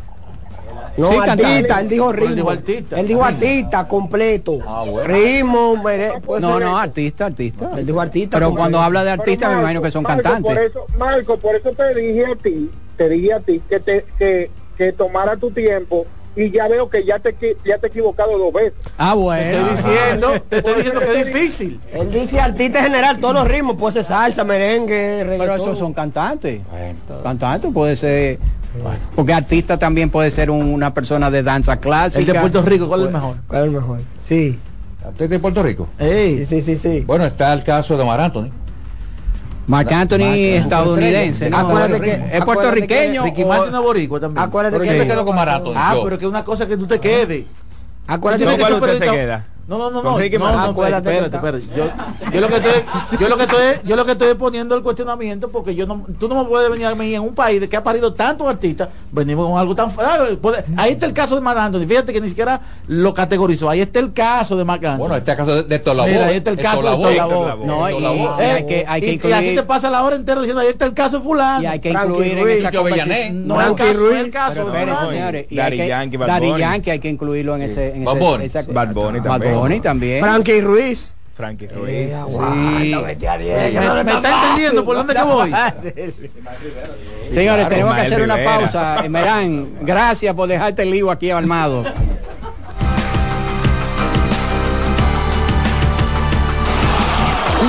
No, Sí, artista, él dijo Pero él ritmo. dijo artista. Él dijo artista completo. Ah, bueno. Ritmo, mere- No, no, artista, artista. Él dijo artista. Pero cuando habla de Pero, artista, me imagino que son Marco, cantantes. Por eso, Marco, por eso te dije a ti, te dije a ti que te que, que tomara tu tiempo y ya veo que ya te ya te he equivocado dos veces. Ah, Te bueno. estoy diciendo, te estoy diciendo que es difícil. Él dice artista en general, todos los ritmos, puede ser salsa, merengue, Pero reggaetón. esos son cantantes. Cantantes puede ser. Porque artista también puede ser un- una persona de danza clásica. El de Puerto Rico, ¿cuál es el mejor? ¿Cuál es el mejor? Sí. ¿Usted de Puerto Rico? Sí, sí, sí, sí. Bueno, está el caso de Mar Anthony. Marc Anthony Marc estadounidense. ¿no? Acuérdate que- es puertorriqueño. Ricky Martin es boricua también. Acuérdate Pero que yo me quedo con Mar Anthony. Ah, yo. pero que una cosa que tú te quedes. Acuérdate Tú ¿Con tienes cuál que usted se queda? No, no, no, no. Ricky no, no, Acuérdate que espérate, espérate. Yo, yo lo que estoy, yo lo que estoy, yo lo que estoy poniendo el cuestionamiento porque yo no, tú no me puedes venir a mí en un país de que ha parido tantos artistas, venimos con algo tan ah, puede- ahí está el caso de Marc Anthony, fíjate que ni siquiera lo categorizó, ahí está el caso de Marc Anthony. Bueno, este caso de, de Tolabó. Mira, ahí está el caso de Tolabó. Tolabó. No, y, Tolabó. y hay que, hay que y, y así te incluir. pasa la hora entera diciendo ahí está el caso de fulano. Y hay que incluir en esa conversación. No es el Frankie caso, no es el caso de que- Yankee. Yankee hay que incluirlo en ese. En esa- Bad Bunny también. Bunny también. Frankie Ruiz. Frankie Ruiz. Eh, Sí. a Me, no le me está entendiendo por dónde que voy. Señores, Claro, tenemos que hacer una pausa. Eh, Merán, gracias por dejarte el lío aquí armado.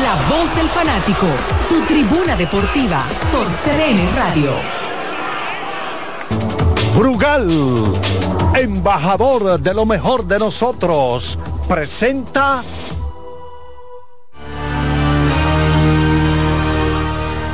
La voz del fanático, tu tribuna deportiva por CDN Radio. Brugal, embajador de lo mejor de nosotros, presenta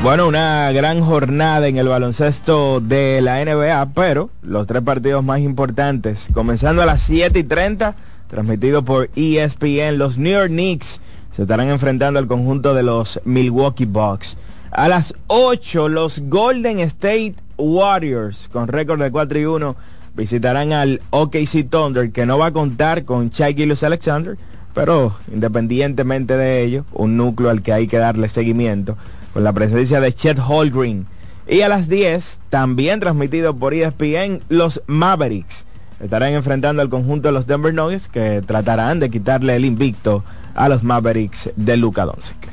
Bueno, una gran jornada en el baloncesto de la NBA, pero los tres partidos más importantes, comenzando a las 7 y 30, transmitido por ESPN, los New York Knicks se estarán enfrentando al conjunto de los Milwaukee Bucks. A las 8, los Golden State Warriors, con récord de 4 y 1, visitarán al OKC Thunder, que no va a contar con Shai Gilgeous Alexander, pero independientemente de ello, un núcleo al que hay que darle seguimiento, con la presencia de Chet Holgren. Y a las 10, también transmitido por ESPN, los Mavericks estarán enfrentando al conjunto de los Denver Nuggets, que tratarán de quitarle el invicto a los Mavericks de Luka Doncic.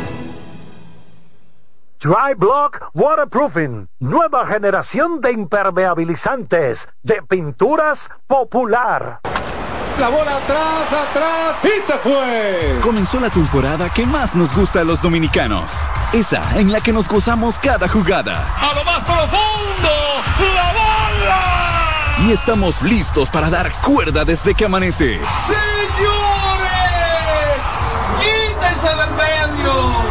Dry Block Waterproofing, nueva generación de impermeabilizantes, de pinturas popular. La bola atrás, atrás y se fue. Comenzó la temporada que más nos gusta a los dominicanos. Esa en la que nos gozamos cada jugada. A lo más profundo, la bola. Y estamos listos para dar cuerda desde que amanece. Señores, quítense del medio.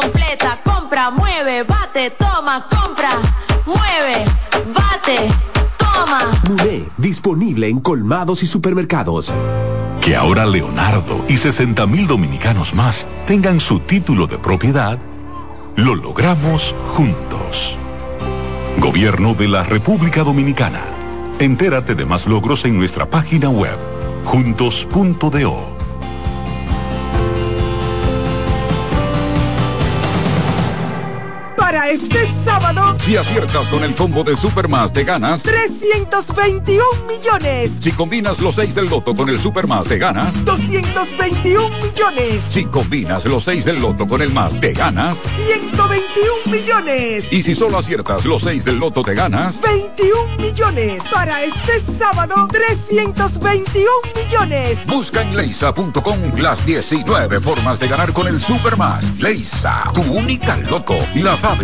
completa. Compra, mueve, bate, toma, compra, mueve, bate, toma. Muné, disponible en colmados y supermercados. Que ahora Leonardo y 60 mil dominicanos más tengan su título de propiedad, lo logramos juntos. Gobierno de la República Dominicana. Entérate de más logros en nuestra página web, juntos.do. Para este sábado, Si aciertas con el combo de Supermas, te ganas. 321 millones. Si combinas los 6 del loto con el Supermas, te ganas. 221 millones. Si combinas los 6 del loto con el más, te ganas. 121 millones. Y si solo aciertas los 6 del loto, te ganas. 21 millones. Para este sábado, 321 millones. Busca en leisa.com las 19 formas de ganar con el Supermas. Leisa, tu única loto, la fábrica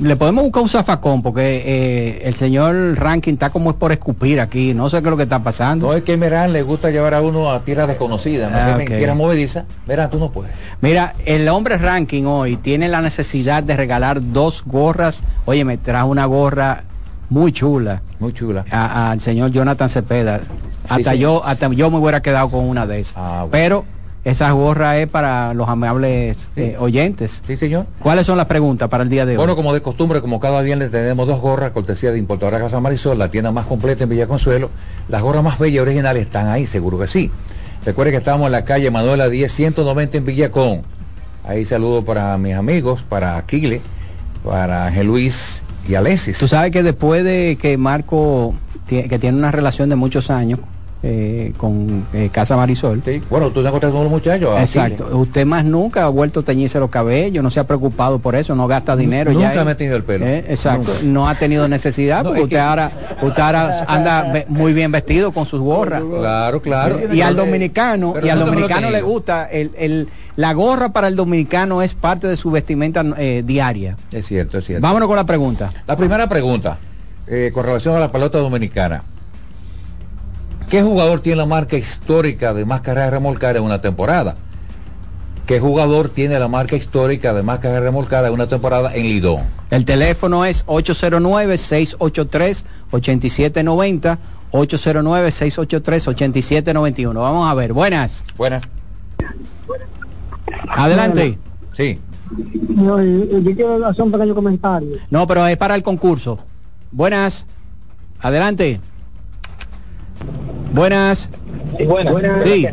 Le podemos buscar un zafacón porque eh, el señor Ranking está como es por escupir aquí. No sé qué es lo que está pasando. No es que Merán le gusta llevar a uno a tierras desconocidas. Ah, no es que ok. tierra movediza. Merán, tú no puedes. Mira, el hombre Ranking hoy tiene la necesidad de regalar dos gorras. Oye, me trajo una gorra muy chula. Muy chula. Al señor Jonathan Cepeda. hasta yo, hasta yo me hubiera quedado con una de esas. Ah, Pero esa gorra es para los amables eh, oyentes. Sí, señor. ¿Cuáles son las preguntas para el día de hoy? Bueno, como de costumbre, como cada viernes tenemos dos gorras, cortesía de Importadora Casa Marisol, la tienda más completa en Villa Consuelo. Las gorras más bellas y originales están ahí, seguro que sí. Recuerde que estamos en la calle Manuela 10, 190 en Villacón. Ahí saludo para mis amigos, para Aquile, para Ángel Luis y Alexis. Tú sabes que después de que Marco, que tiene una relación de muchos años eh, con eh, Casa Marisol. Bueno, tú te encontraste con los muchachos. Exacto. Usted más nunca ha vuelto a teñirse los cabellos, no se ha preocupado por eso, no gasta dinero. Nunca ya me he tenido el pelo. Eh, Exacto. Nunca. No ha tenido necesidad porque usted ahora, usted ahora anda muy bien vestido con sus gorras. Claro, claro. Y al dominicano, Pero y al no dominicano le gusta, el, el- la gorra para el dominicano es parte de su vestimenta diaria. Es cierto, es cierto. Vámonos con la pregunta. La primera pregunta, con relación a la pelota dominicana. ¿Qué jugador tiene la marca histórica de más carreras remolcadas en una temporada? ¿Qué jugador tiene la marca histórica de más carreras remolcadas en una temporada en Lidón? El teléfono es 809-683-8790. 809-683-8791. Vamos a ver, buenas. Buenas. Adelante. Sí. No, y- y yo quiero hacer un pequeño comentario. No, pero es para el concurso. Buenas. Adelante. Buenas. buenas. Sí.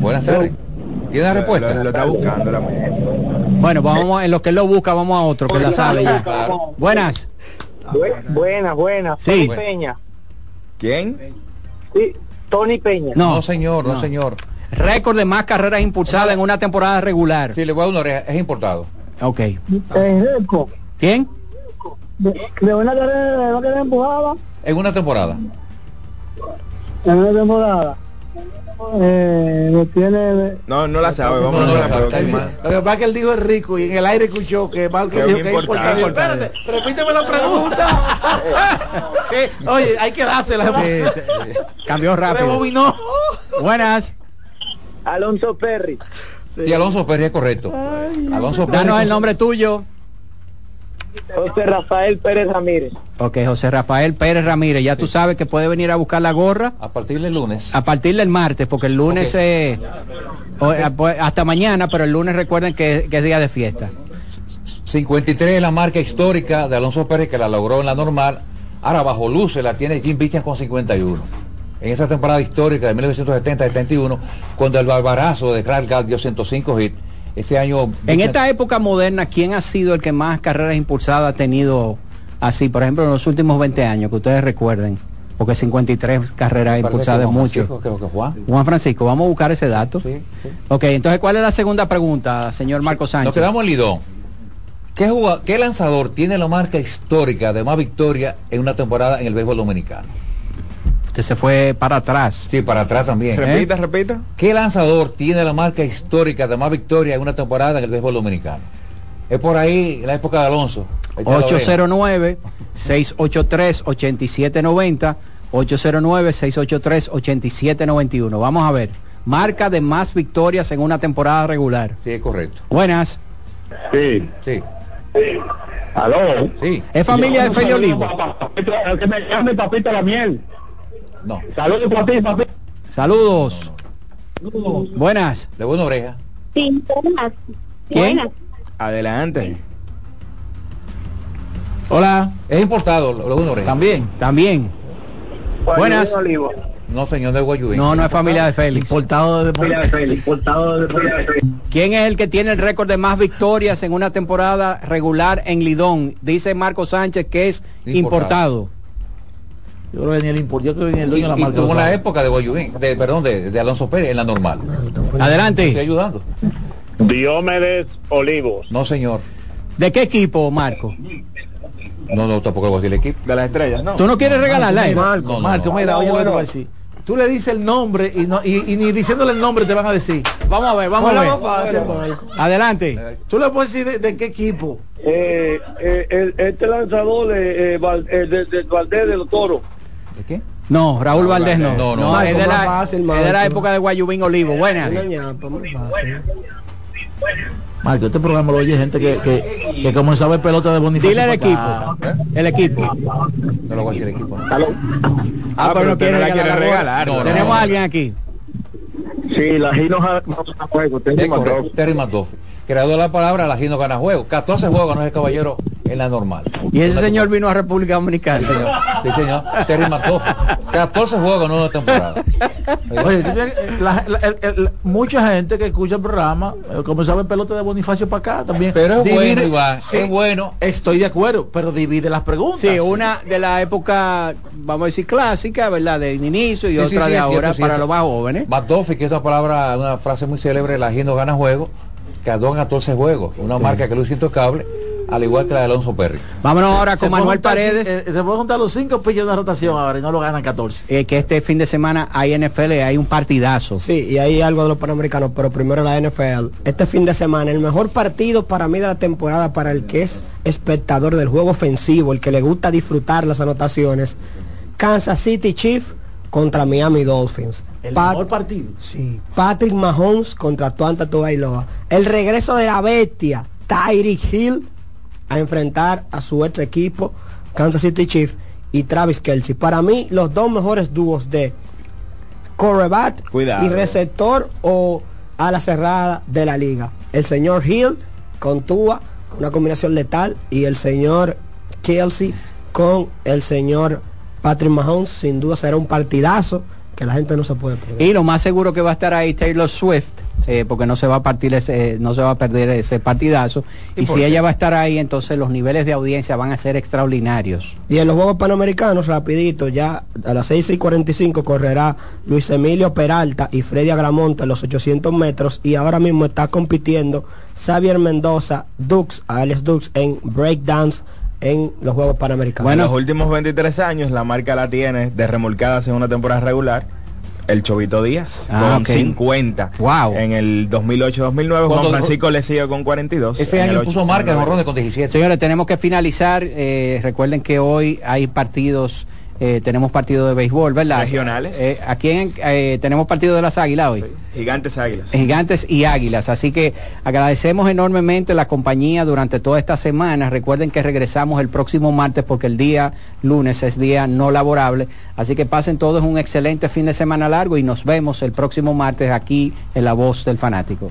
Buenas tardes. ¿Tiene la respuesta? Lo, lo está buscando la Bueno, vamos a- en lo que él lo busca, vamos a otro que la sabe ya. Buenas. Buenas, buenas. Sí. Tony Peña. ¿Quién? Sí, Tony Peña. No, señor, no, señor. Récord de más carreras impulsadas en una temporada regular. Sí, le voy a dar una oreja, es importado. Ok. Eh, ¿Quién? de, de una carrera de una carrera empujada En una temporada. en una temporada. Eh, lo tiene No, no la sabe. Vamos No, no a la la próxima. Lo que pasa es que él dijo es rico y en el aire escuchó que Marco Que es dijo que es importado. importante. Espérate, repíteme la pregunta. Eh, Oye, hay que dársela. Cambió rápido. Rebobinó. Buenas. Alonso Perry. Y Alonso Pérez es correcto. Alonso Pérez. Danos el nombre tuyo. José Rafael Pérez Ramírez. Ok, José Rafael Pérez Ramírez. Ya tú sabes que puede venir a buscar la gorra A partir del lunes. a partir del martes, porque el lunes Ok. eh, o- pues, hasta mañana, pero el lunes recuerden que, que es día de fiesta. 53 es la marca histórica de Alonso Pérez que la logró en la normal. Ahora bajo luces la tiene Jim Bichan con 51. En esa temporada histórica de 1970-71, cuando el barbarazo de Clark Gall dio 105 hits, año... En esta época moderna, ¿quién ha sido el que más carreras impulsadas ha tenido así? Por ejemplo, en los últimos 20 años, que ustedes recuerden. Porque 53 carreras impulsadas es mucho. Francisco, Juan. Juan Francisco, vamos a buscar ese dato. Ok, entonces, ¿cuál es la segunda pregunta, señor Marco Sánchez? Nos quedamos en Lidón. ¿Qué, ¿Qué lanzador tiene la marca histórica de más victoria en una temporada en el béisbol dominicano? Se fue para atrás. Sí, para atrás también. Repita, repita. ¿Qué lanzador tiene la marca histórica de más victoria en una temporada en el béisbol dominicano? Es por ahí la época de Alonso. Ahí está la oreja. 809-683-8790. 809-683-8791. Vamos a ver. Marca de más victorias en una temporada regular. Sí, es correcto. Buenas. Sí. Sí. ¿Aló? Sí. ¿Es familia de Feli Olivo? Que me llame papito la miel. No. Saludos para ti, papito. Saludos. Buenas. De buena oreja. Sí, buenas. ¿Quién? Buenas. Adelante. Hola. Es importado, lo de oreja. También. También. Buenas. No, señor de Guayubín. No, no es familia de Félix. Importado de ¿Quién es el que tiene el récord de más victorias en una temporada regular en Lidón? Dice Marco Sánchez que es importado. Yo creo que ni el impor- yo creo que ni el dueño de la marca. tuvo sabe. época de Guayubín, de, perdón, de, de Alonso Pérez en la normal. Estoy Adelante. ayudando. Diomedes Olivos. No, señor. ¿De qué equipo, Marco? No, no, tampoco voy a decir el equipo. De las estrellas, ¿no? ¿Tú no quieres regalarla? Marco, No, no, Marco, no. mira, oye lo que te bueno. voy a decir. Tú le dices el nombre y, no, y, y ni diciéndole el nombre te van a decir. Vamos a ver, vamos Bueno, a ver. vamos a hacer, Marco. Adelante. Tú le puedes decir de, de qué equipo. Eh, eh, el- este lanzador de, eh, Val- eh, de, de Valdés de los Toros. ¿De qué? No, Raúl Valdés no. No, no, No, es, de la, fácil, es de la época de Guayubín Olivo. Buenas. Marco, este programa lo oye gente que, que, que como sabe pelota de Bonifacio. Dile el equipo. El equipo. No lo voy a decir el equipo. ¿no? Ah, pero no quiere no la regalar regalar. No, no, Tenemos no. a alguien aquí. Sí, la Gino a juego. Terry Madoff. Creador de la palabra, la no gana juego. 14 juegos ganó ese caballero en la normal. Y ese señor vino a República Dominicana. Sí, señor. Sí, señor. Terry Madoff. 14 juegos en una temporada. Oye, la- la- mucha gente que escucha el programa, eh, como sabe pelota de Bonifacio para acá también. Pero es divide- bueno, Iván. Sí, Es bueno. Estoy de acuerdo, pero divide las preguntas. Sí, una de la época, vamos a decir, clásica, ¿verdad? Del inicio y Sí, otra sí, de es ahora cierto, es para cierto. los más jóvenes. Madoff, que esa palabra, una frase muy célebre, la no gana juego, quedó en 14 juegos. Una marca que luce intocable, al igual que la de Alonso Perry. Vámonos ahora con Manuel juntar- Paredes, eh, se puede juntar los cinco pillos de rotación ahora y no lo ganan 14. eh, que este fin de semana hay NFL, hay un partidazo. Sí, y hay algo de los panamericanos, pero primero la NFL. Este fin de semana, el mejor partido para mí de la temporada, para el que es espectador del juego ofensivo, el que le gusta disfrutar las anotaciones, Kansas City Chiefs contra Miami Dolphins. El Pat- mejor partido. Sí. Patrick Mahomes contra Tuanta Tubailoa. El regreso de la bestia, Tyreek Hill, a enfrentar a su ex equipo, Kansas City Chiefs y Travis Kelsey. Para mí, los dos mejores dúos de correback Cuidado. y receptor o a la cerrada de la liga. El señor Hill con Tua, una combinación letal, y el señor Kelsey con el señor Patrick Mahomes. Sin duda será un partidazo que la gente no se puede perder. Y lo más seguro que va a estar ahí Taylor Swift, eh, porque no se va a partir ese, no se va a perder ese partidazo. ¿Y si qué? ella va a estar ahí, entonces los niveles de audiencia van a ser extraordinarios. Y en los Juegos Panamericanos, rapidito, ya a las 6 y 45 correrá Luis Emilio Peralta y Freddy Agramonte en los 800 metros y ahora mismo está compitiendo Xavier Mendoza, Dux, Alex Dux en breakdance en los Juegos Panamericanos. en los últimos 23 años la marca la tiene de remolcadas en una temporada regular el Chovito Díaz Ah, con ok. 50 en el 2008-2009 Juan Francisco le sigue con 42 Ese año 8, puso marca de con 17. Señores, tenemos que finalizar. eh, recuerden que hoy hay partidos, eh, tenemos partido de béisbol, ¿verdad? Regionales. Eh, aquí en- eh, tenemos partido de las Águilas hoy. Gigantes Águilas Gigantes y Águilas. Así que agradecemos enormemente la compañía durante toda esta semana. Recuerden que regresamos el próximo martes porque el día lunes es día no laborable. Así que pasen todos un excelente fin de semana largo y nos vemos el próximo martes aquí en La Voz del Fanático.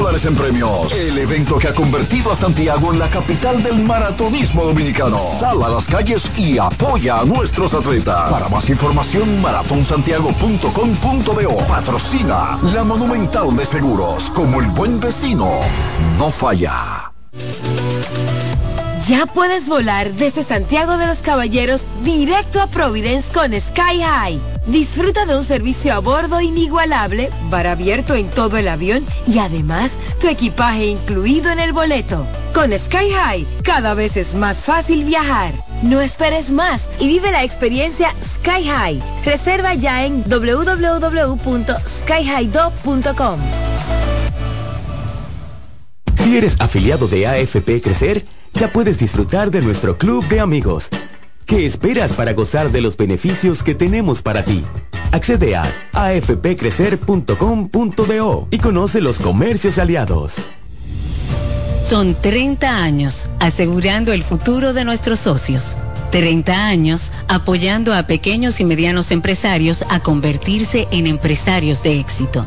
dólares en premios. El evento que ha convertido a Santiago en la capital del maratonismo dominicano. Sal a las calles y apoya a nuestros atletas. Para más información, maratonsantiago.com.do. Patrocina la Monumental de Seguros. Como el buen vecino, no falla. Ya puedes volar desde Santiago de los Caballeros directo a Providence con Sky High. Disfruta de un servicio a bordo inigualable, bar abierto en todo el avión y además tu equipaje incluido en el boleto. Con Sky High cada vez es más fácil viajar. No esperes más y vive la experiencia Sky High. Reserva ya en www.skyhighdo.com. Si eres afiliado de AFP Crecer, ya puedes disfrutar de nuestro club de amigos. ¿Qué esperas para gozar de los beneficios que tenemos para ti? Accede a afpcrecer.com.do y conoce los comercios aliados. Son 30 años asegurando el futuro de nuestros socios. 30 años apoyando a pequeños y medianos empresarios a convertirse en empresarios de éxito.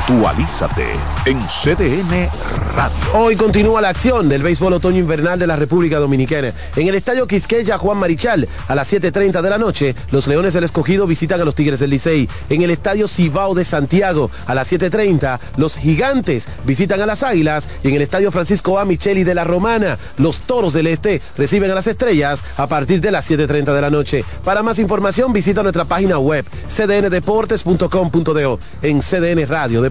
Actualízate en CDN Radio. Hoy continúa la acción del béisbol otoño invernal de la República Dominicana. En el estadio Quisqueya Juan Marichal, a las 7.30 de la noche, los Leones del Escogido visitan a los Tigres del Licey. En el estadio Cibao de Santiago, a las 7.30, los Gigantes visitan a las Águilas. Y en el estadio Francisco A. Micheli de la Romana, los Toros del Este reciben a las Estrellas a partir de las 7.30 de la noche. Para más información, visita nuestra página web cdndeportes.com.do en CDN Radio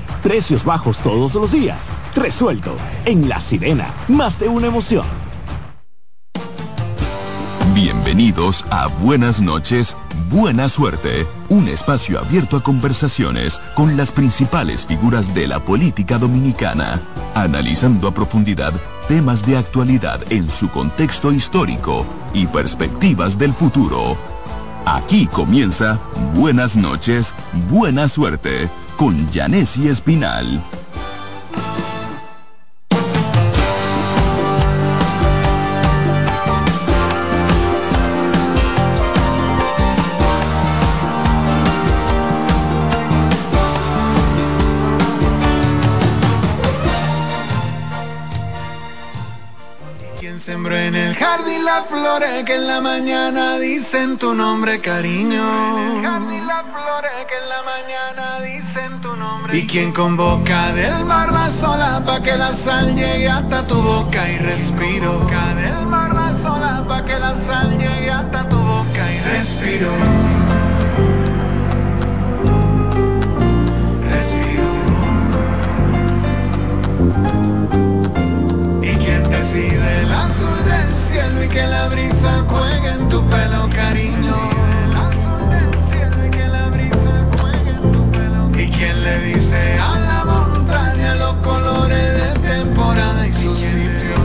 Precios bajos todos los días. Resuelto. En La Sirena, más de una emoción. Bienvenidos a Buenas noches, Buena Suerte, un espacio abierto a conversaciones con las principales figuras de la política dominicana, analizando a profundidad temas de actualidad en su contexto histórico y perspectivas del futuro. Aquí comienza Buenas noches, Buena Suerte con Janessi Espinal. Las flores que en la mañana dicen tu nombre, cariño. Y quien convoca del mar la sola pa' que la sal llegue hasta tu boca y respiro. del mar la sola pa' que la sal llegue hasta tu boca y respiro. Decide el azul del cielo y que la brisa juegue en tu pelo, cariño. Y quien le dice a la montaña los colores de temporada y su sitio.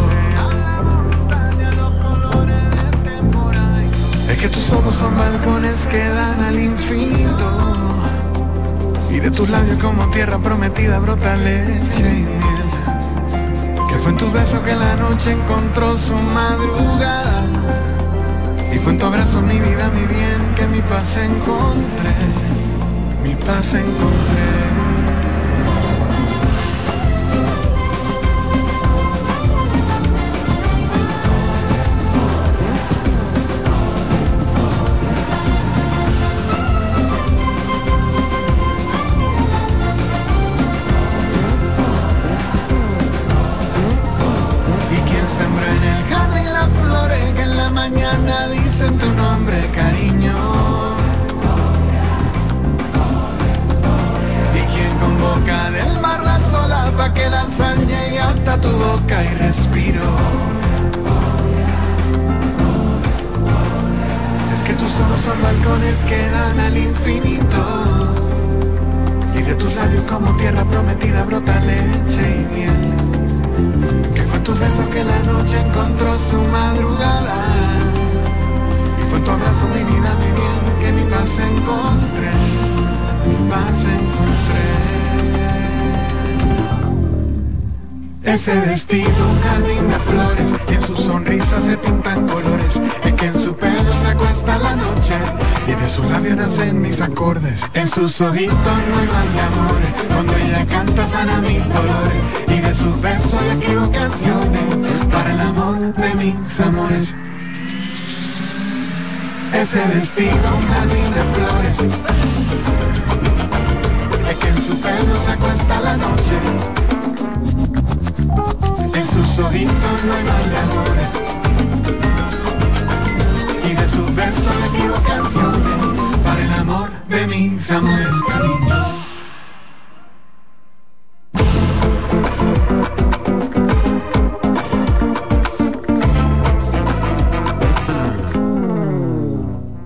Es que tus ojos son balcones que dan al infinito. Y de tus labios como tierra prometida brota leche y miel. Fue en tus besos que la noche encontró su madrugada. Y fue en tu abrazo mi vida, mi bien, que mi paz encontré. Mi paz encontré. Sus ojitos mal de amores, cuando ella canta sana mis dolores, y de sus besos le escribo canciones, para el amor de mis amores. Ese vestido, un jardín de flores, es que en su pelo se acuesta la noche, en sus ojitos mal de amores. Y de sus besos le escribo canciones para el amor de mis amores, cariño.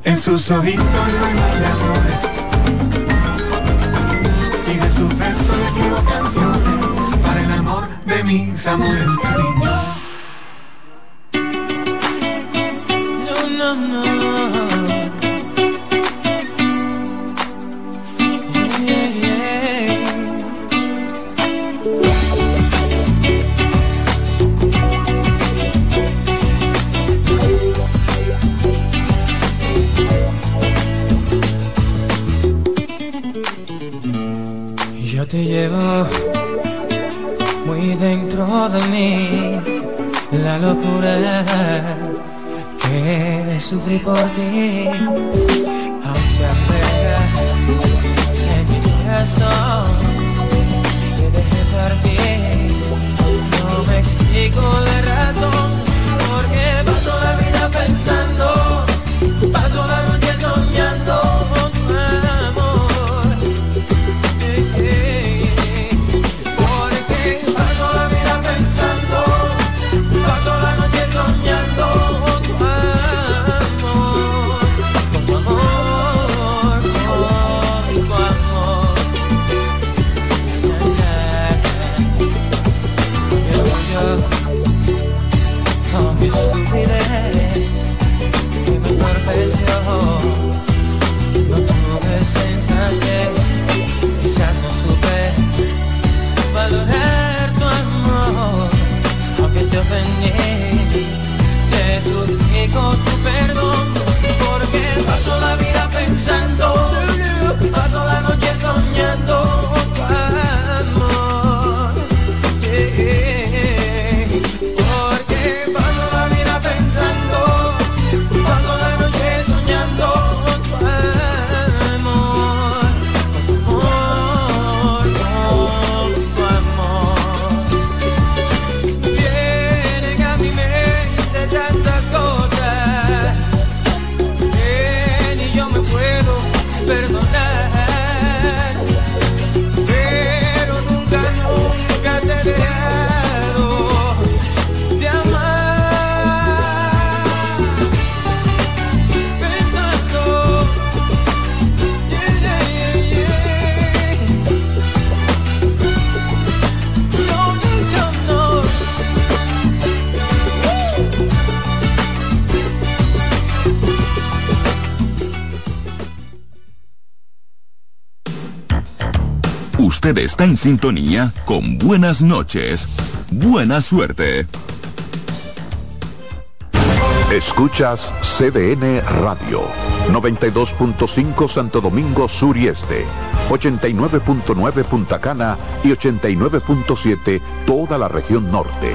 En sus ojitos no hay amores. Y de sus besos le escribo canciones para el amor de mis amores, cariño. No, no, no. Que está en sintonía con Buenas noches. Buena suerte. Escuchas CDN Radio, 92.5 Santo Domingo Sur y Este, 89.9 Punta Cana y 89.7 toda la región norte.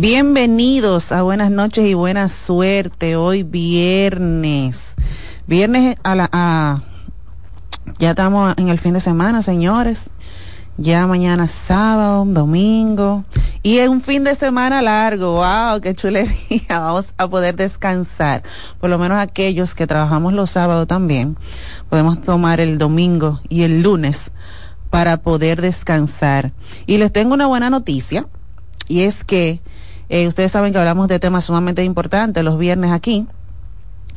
Bienvenidos a Buenas noches y buena suerte. Hoy viernes. Viernes a la... a- ya estamos en el fin de semana, señores. Ya mañana sábado, domingo. Y es un fin de semana largo. ¡Wow! ¡Qué chulería! Vamos a poder descansar. Por lo menos aquellos que trabajamos los sábados también. Podemos tomar el domingo y el lunes para poder descansar. Y les tengo una buena noticia. Y es que eh, ustedes saben que hablamos de temas sumamente importantes los viernes aquí.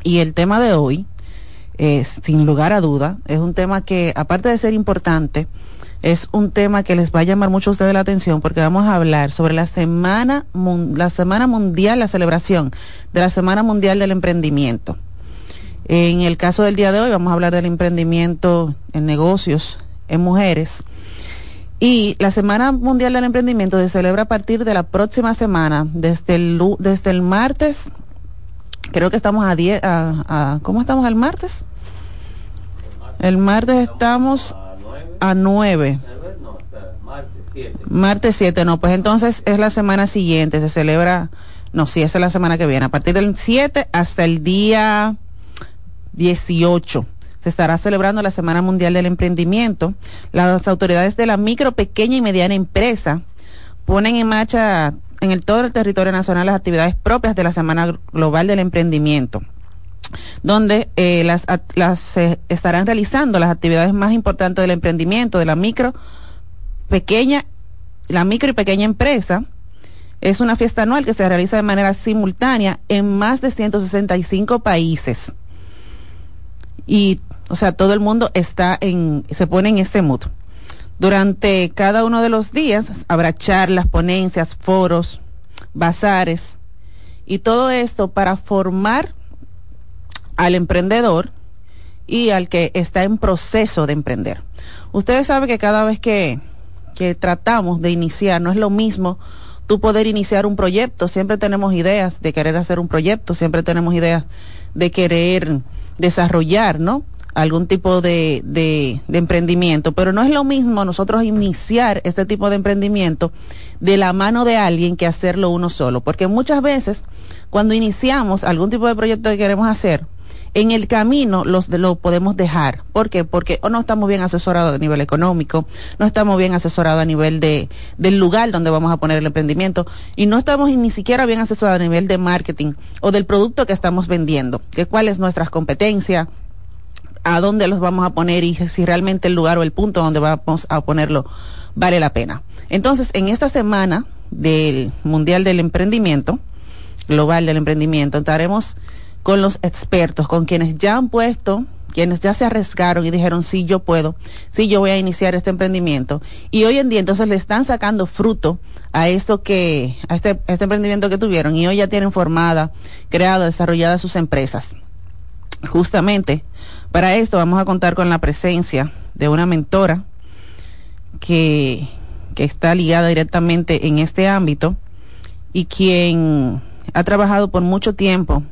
Y el tema de hoy, eh, sin lugar a duda, es un tema que, aparte de ser importante, es un tema que les va a llamar mucho a ustedes la atención porque vamos a hablar sobre la semana, la semana mundial, la celebración de la Semana Mundial del Emprendimiento. En el caso del día de hoy vamos a hablar del emprendimiento en negocios en mujeres. Y la Semana Mundial del Emprendimiento se celebra a partir de la próxima semana, desde el, desde el martes, creo que estamos a 10, a, a- ¿cómo estamos el martes? El martes estamos a 9. Martes 7, no, pues entonces es la semana siguiente, se celebra, no, sí, esa es la semana que viene, a partir del 7 hasta el día 18 se estará celebrando la Semana Mundial del Emprendimiento. Las autoridades de la micro, pequeña y mediana empresa ponen en marcha en el todo el territorio nacional las actividades propias de la Semana Global del Emprendimiento donde eh, las, eh, estarán realizando las actividades más importantes del emprendimiento de la micro, pequeña, la micro y pequeña empresa. Es una fiesta anual que se realiza de manera simultánea en más de 165 países. Y, o sea, todo el mundo está en, se pone en este mood. Durante cada uno de los días habrá charlas, ponencias, foros, bazares y todo esto para formar al emprendedor y al que está en proceso de emprender. Ustedes saben que cada vez que, que tratamos de iniciar, no es lo mismo tú poder iniciar un proyecto, siempre tenemos ideas de querer hacer un proyecto, siempre tenemos ideas de querer desarrollar, ¿no? Algún tipo de, de, de emprendimiento, pero no es lo mismo nosotros iniciar este tipo de emprendimiento de la mano de alguien que hacerlo uno solo, porque muchas veces cuando iniciamos algún tipo de proyecto que queremos hacer, en el camino los lo podemos dejar. ¿Por qué? Porque o no estamos bien asesorados a nivel económico, no estamos bien asesorados a nivel de, del lugar donde vamos a poner el emprendimiento y no estamos ni siquiera bien asesorados a nivel de marketing o del producto que estamos vendiendo, que cuál es nuestras competencias, a dónde los vamos a poner y si realmente el lugar o el punto donde vamos a ponerlo vale la pena. Entonces, en esta semana del Mundial del Emprendimiento, global del emprendimiento, estaremos con los expertos, con quienes ya han puesto, quienes ya se arriesgaron y dijeron, sí, yo puedo, sí, yo voy a iniciar este emprendimiento. Y hoy en día entonces le están sacando fruto a esto que, a este, este emprendimiento que tuvieron y hoy ya tienen formada, creada, desarrollada sus empresas. Justamente para esto vamos a contar con la presencia de una mentora que, que está ligada directamente en este ámbito y quien ha trabajado por mucho tiempo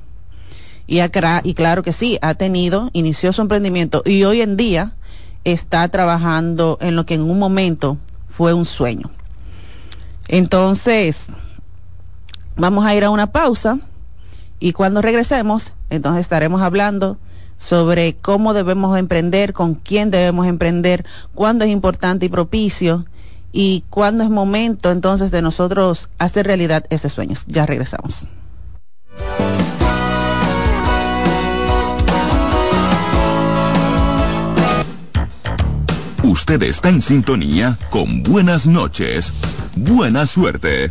y, cra- y claro que sí, ha tenido, inició su emprendimiento y hoy en día está trabajando en lo que en un momento fue un sueño. Entonces, vamos a ir a una pausa y cuando regresemos, entonces estaremos hablando sobre cómo debemos emprender, con quién debemos emprender, cuándo es importante y propicio y cuándo es momento entonces de nosotros hacer realidad ese sueño. Ya regresamos. Usted está en sintonía con buenas noches. Buena suerte.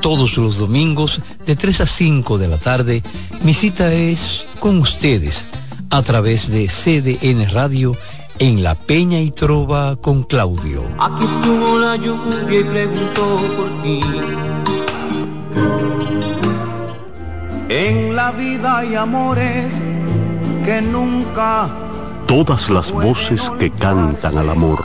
Todos los domingos, de 3 a 5 de la tarde, mi cita es con ustedes, a través de CDN Radio en La Peña y Trova con Claudio. Aquí estuvo la lluvia y preguntó por ti. En la vida hay amores que nunca Todas las voces que cantan al amor.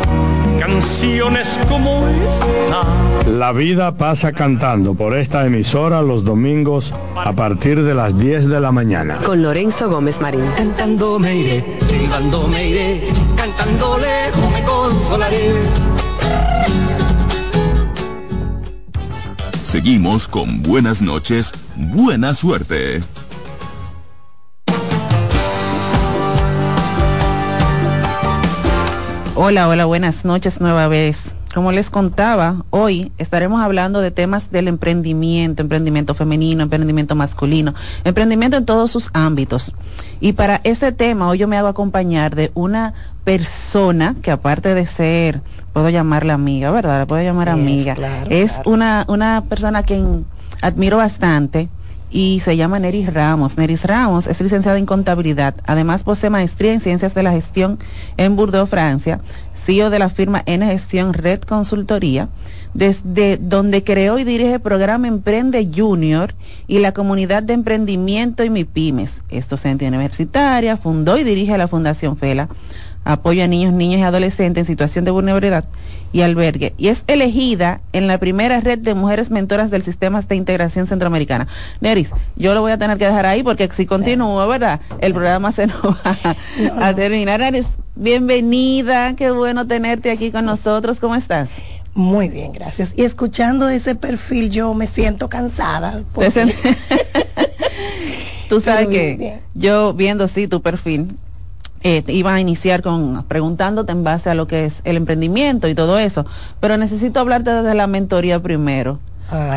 canciones como esta. La vida pasa cantando por esta emisora los domingos a partir de las 10 de la mañana. Con Lorenzo Gómez Marín. Cantando me iré, silbando me iré, cantando lejos me consolaré. Seguimos con buenas noches, buena suerte. Hola, hola, buenas noches nueva vez. Como les contaba, hoy estaremos hablando de temas del emprendimiento, emprendimiento femenino, emprendimiento masculino, emprendimiento en todos sus ámbitos. Y para este tema, hoy yo me hago acompañar de una persona que aparte de ser, puedo llamarla amiga, ¿verdad? La puedo llamar amiga. claro, es claro. una, una persona a quien admiro bastante y se llama Neris Ramos. Neris Ramos es licenciada en contabilidad. Además posee maestría en ciencias de la gestión en Bordeaux, Francia. CEO de la firma N Gestión Red Consultoría, desde donde creó y dirige el programa Emprende Junior y la comunidad de emprendimiento y MIPIMES. Es docente universitaria, fundó y dirige la Fundación FELA apoyo a niños, niñas y adolescentes en situación de vulnerabilidad y albergue, y es elegida en la primera red de mujeres mentoras del sistema de integración centroamericana. Neris, yo lo voy a tener que dejar ahí porque si continúo, ¿verdad? El programa se nos va a terminar. Neris, bienvenida, qué bueno tenerte aquí con nosotros, ¿cómo estás? Muy bien, gracias. Y escuchando ese perfil yo me siento cansada. porque- Tú sabes que yo viendo sí tu perfil, eh, iba a iniciar con preguntándote en base a lo que es el emprendimiento y todo eso, pero necesito hablarte desde la mentoría primero.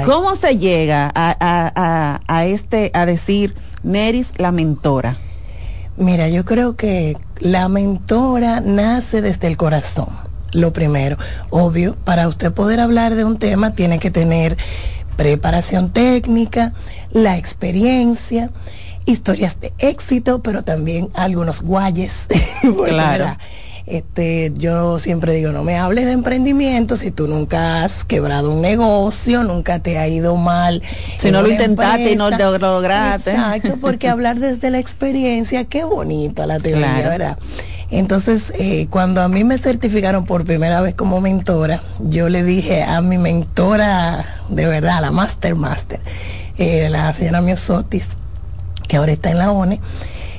¿Cómo se llega a, a- a- a este a decir Neris la mentora? Mira, yo creo que la mentora nace desde el corazón, lo primero. Obvio, para usted poder hablar de un tema tiene que tener preparación técnica, la experiencia, historias de éxito, pero también algunos guayes. Claro. Este, yo siempre digo, no me hables de emprendimiento si tú nunca has quebrado un negocio, nunca te ha ido mal. Si no lo intentaste y no lo lograste. Exacto, porque hablar desde la experiencia, qué bonito la teoría, Claro. ¿verdad? Entonces, eh, cuando a mí me certificaron por primera vez como mentora, yo le dije a mi mentora, de verdad, la Master Master, eh, la señora Miosotis, que ahora está en la ONE,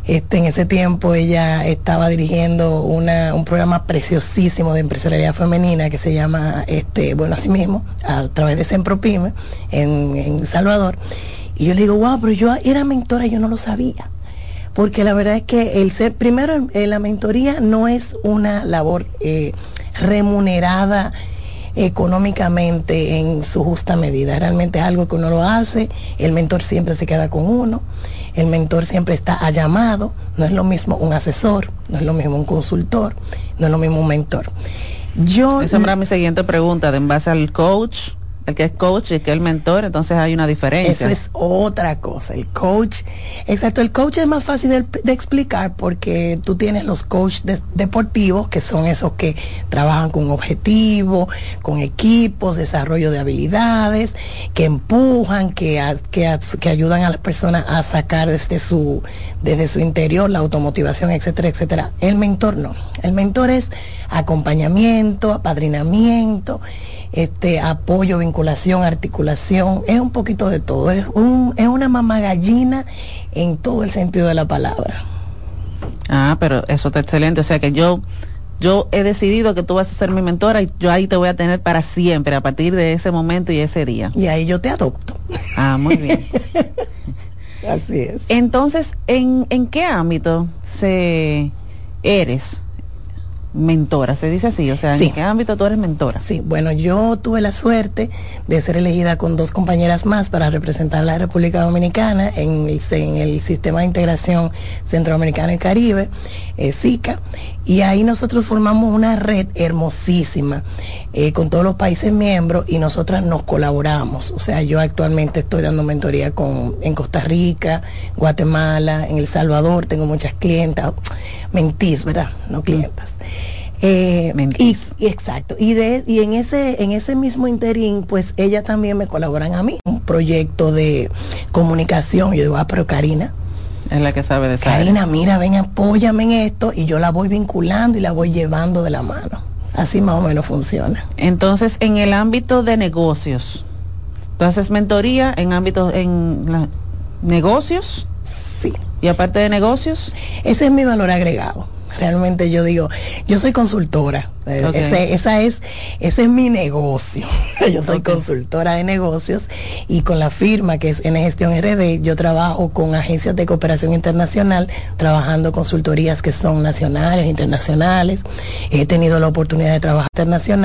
este, en ese tiempo ella estaba dirigiendo una, un programa preciosísimo de empresarialidad femenina que se llama, este, bueno, así mismo, a través de Sempropime en, en Salvador. Y yo le digo, wow, pero yo era mentora yo no lo sabía. Porque la verdad es que el ser, primero, eh, la mentoría no es una labor eh, remunerada económicamente en su justa medida. Realmente es algo que uno lo hace, el mentor siempre se queda con uno, el mentor siempre está a llamado, no es lo mismo un asesor, no es lo mismo un consultor, no es lo mismo un mentor. Yo Esa era mi siguiente pregunta, de en base al coach, el que es coach y que es el mentor, entonces hay una diferencia. Eso es otra cosa. El coach, exacto, el coach es más fácil de, explicar porque tú tienes los coaches de- deportivos, que son esos que trabajan con objetivos, con equipos, desarrollo de habilidades, que empujan, que, que, que ayudan a las personas a sacar desde su, desde su interior la automotivación, etcétera, etcétera. El mentor no. El mentor es acompañamiento, apadrinamiento este apoyo, vinculación, articulación, es un poquito de todo, es, un, es una mamá gallina en todo el sentido de la palabra. Ah, pero eso está excelente, o sea que yo yo he decidido que tú vas a ser mi mentora y yo ahí te voy a tener para siempre a partir de ese momento y ese día. Y ahí yo te adopto. Ah, muy bien. Así es. Entonces, ¿en, en qué ámbito se eres mentora? Se dice así, o sea, ¿en Sí. qué ámbito tú eres mentora? Sí, bueno, yo tuve la suerte de ser elegida con dos compañeras más para representar a la República Dominicana en el, en el Sistema de Integración Centroamericano y Caribe, eh, SICA, y ahí nosotros formamos una red hermosísima eh, con todos los países miembros y nosotras nos colaboramos. O sea, yo actualmente estoy dando mentoría con, en Costa Rica, Guatemala, en El Salvador, tengo muchas clientas, mentís, ¿verdad? No clientas. Eh, y, y exacto. Y de y en ese en ese mismo interín, pues ellas también me colaboran a mí. Un proyecto de comunicación. Yo digo, ah, pero Karina. Es la que sabe de esa Karina, área. mira, ven, apóyame en esto y yo la voy vinculando y la voy llevando de la mano. Así más o menos funciona. Entonces, en el ámbito de negocios, tú haces mentoría en ámbito en la- negocios. Sí. Y aparte de negocios, Ese es mi valor agregado. Realmente yo digo, yo soy consultora. Eh. Ese, esa es, ese es mi negocio. yo soy consultora de negocios y con la firma que es N Gestión RD, yo trabajo con agencias de cooperación internacional, trabajando consultorías que son nacionales, internacionales. He tenido la oportunidad de trabajar internacional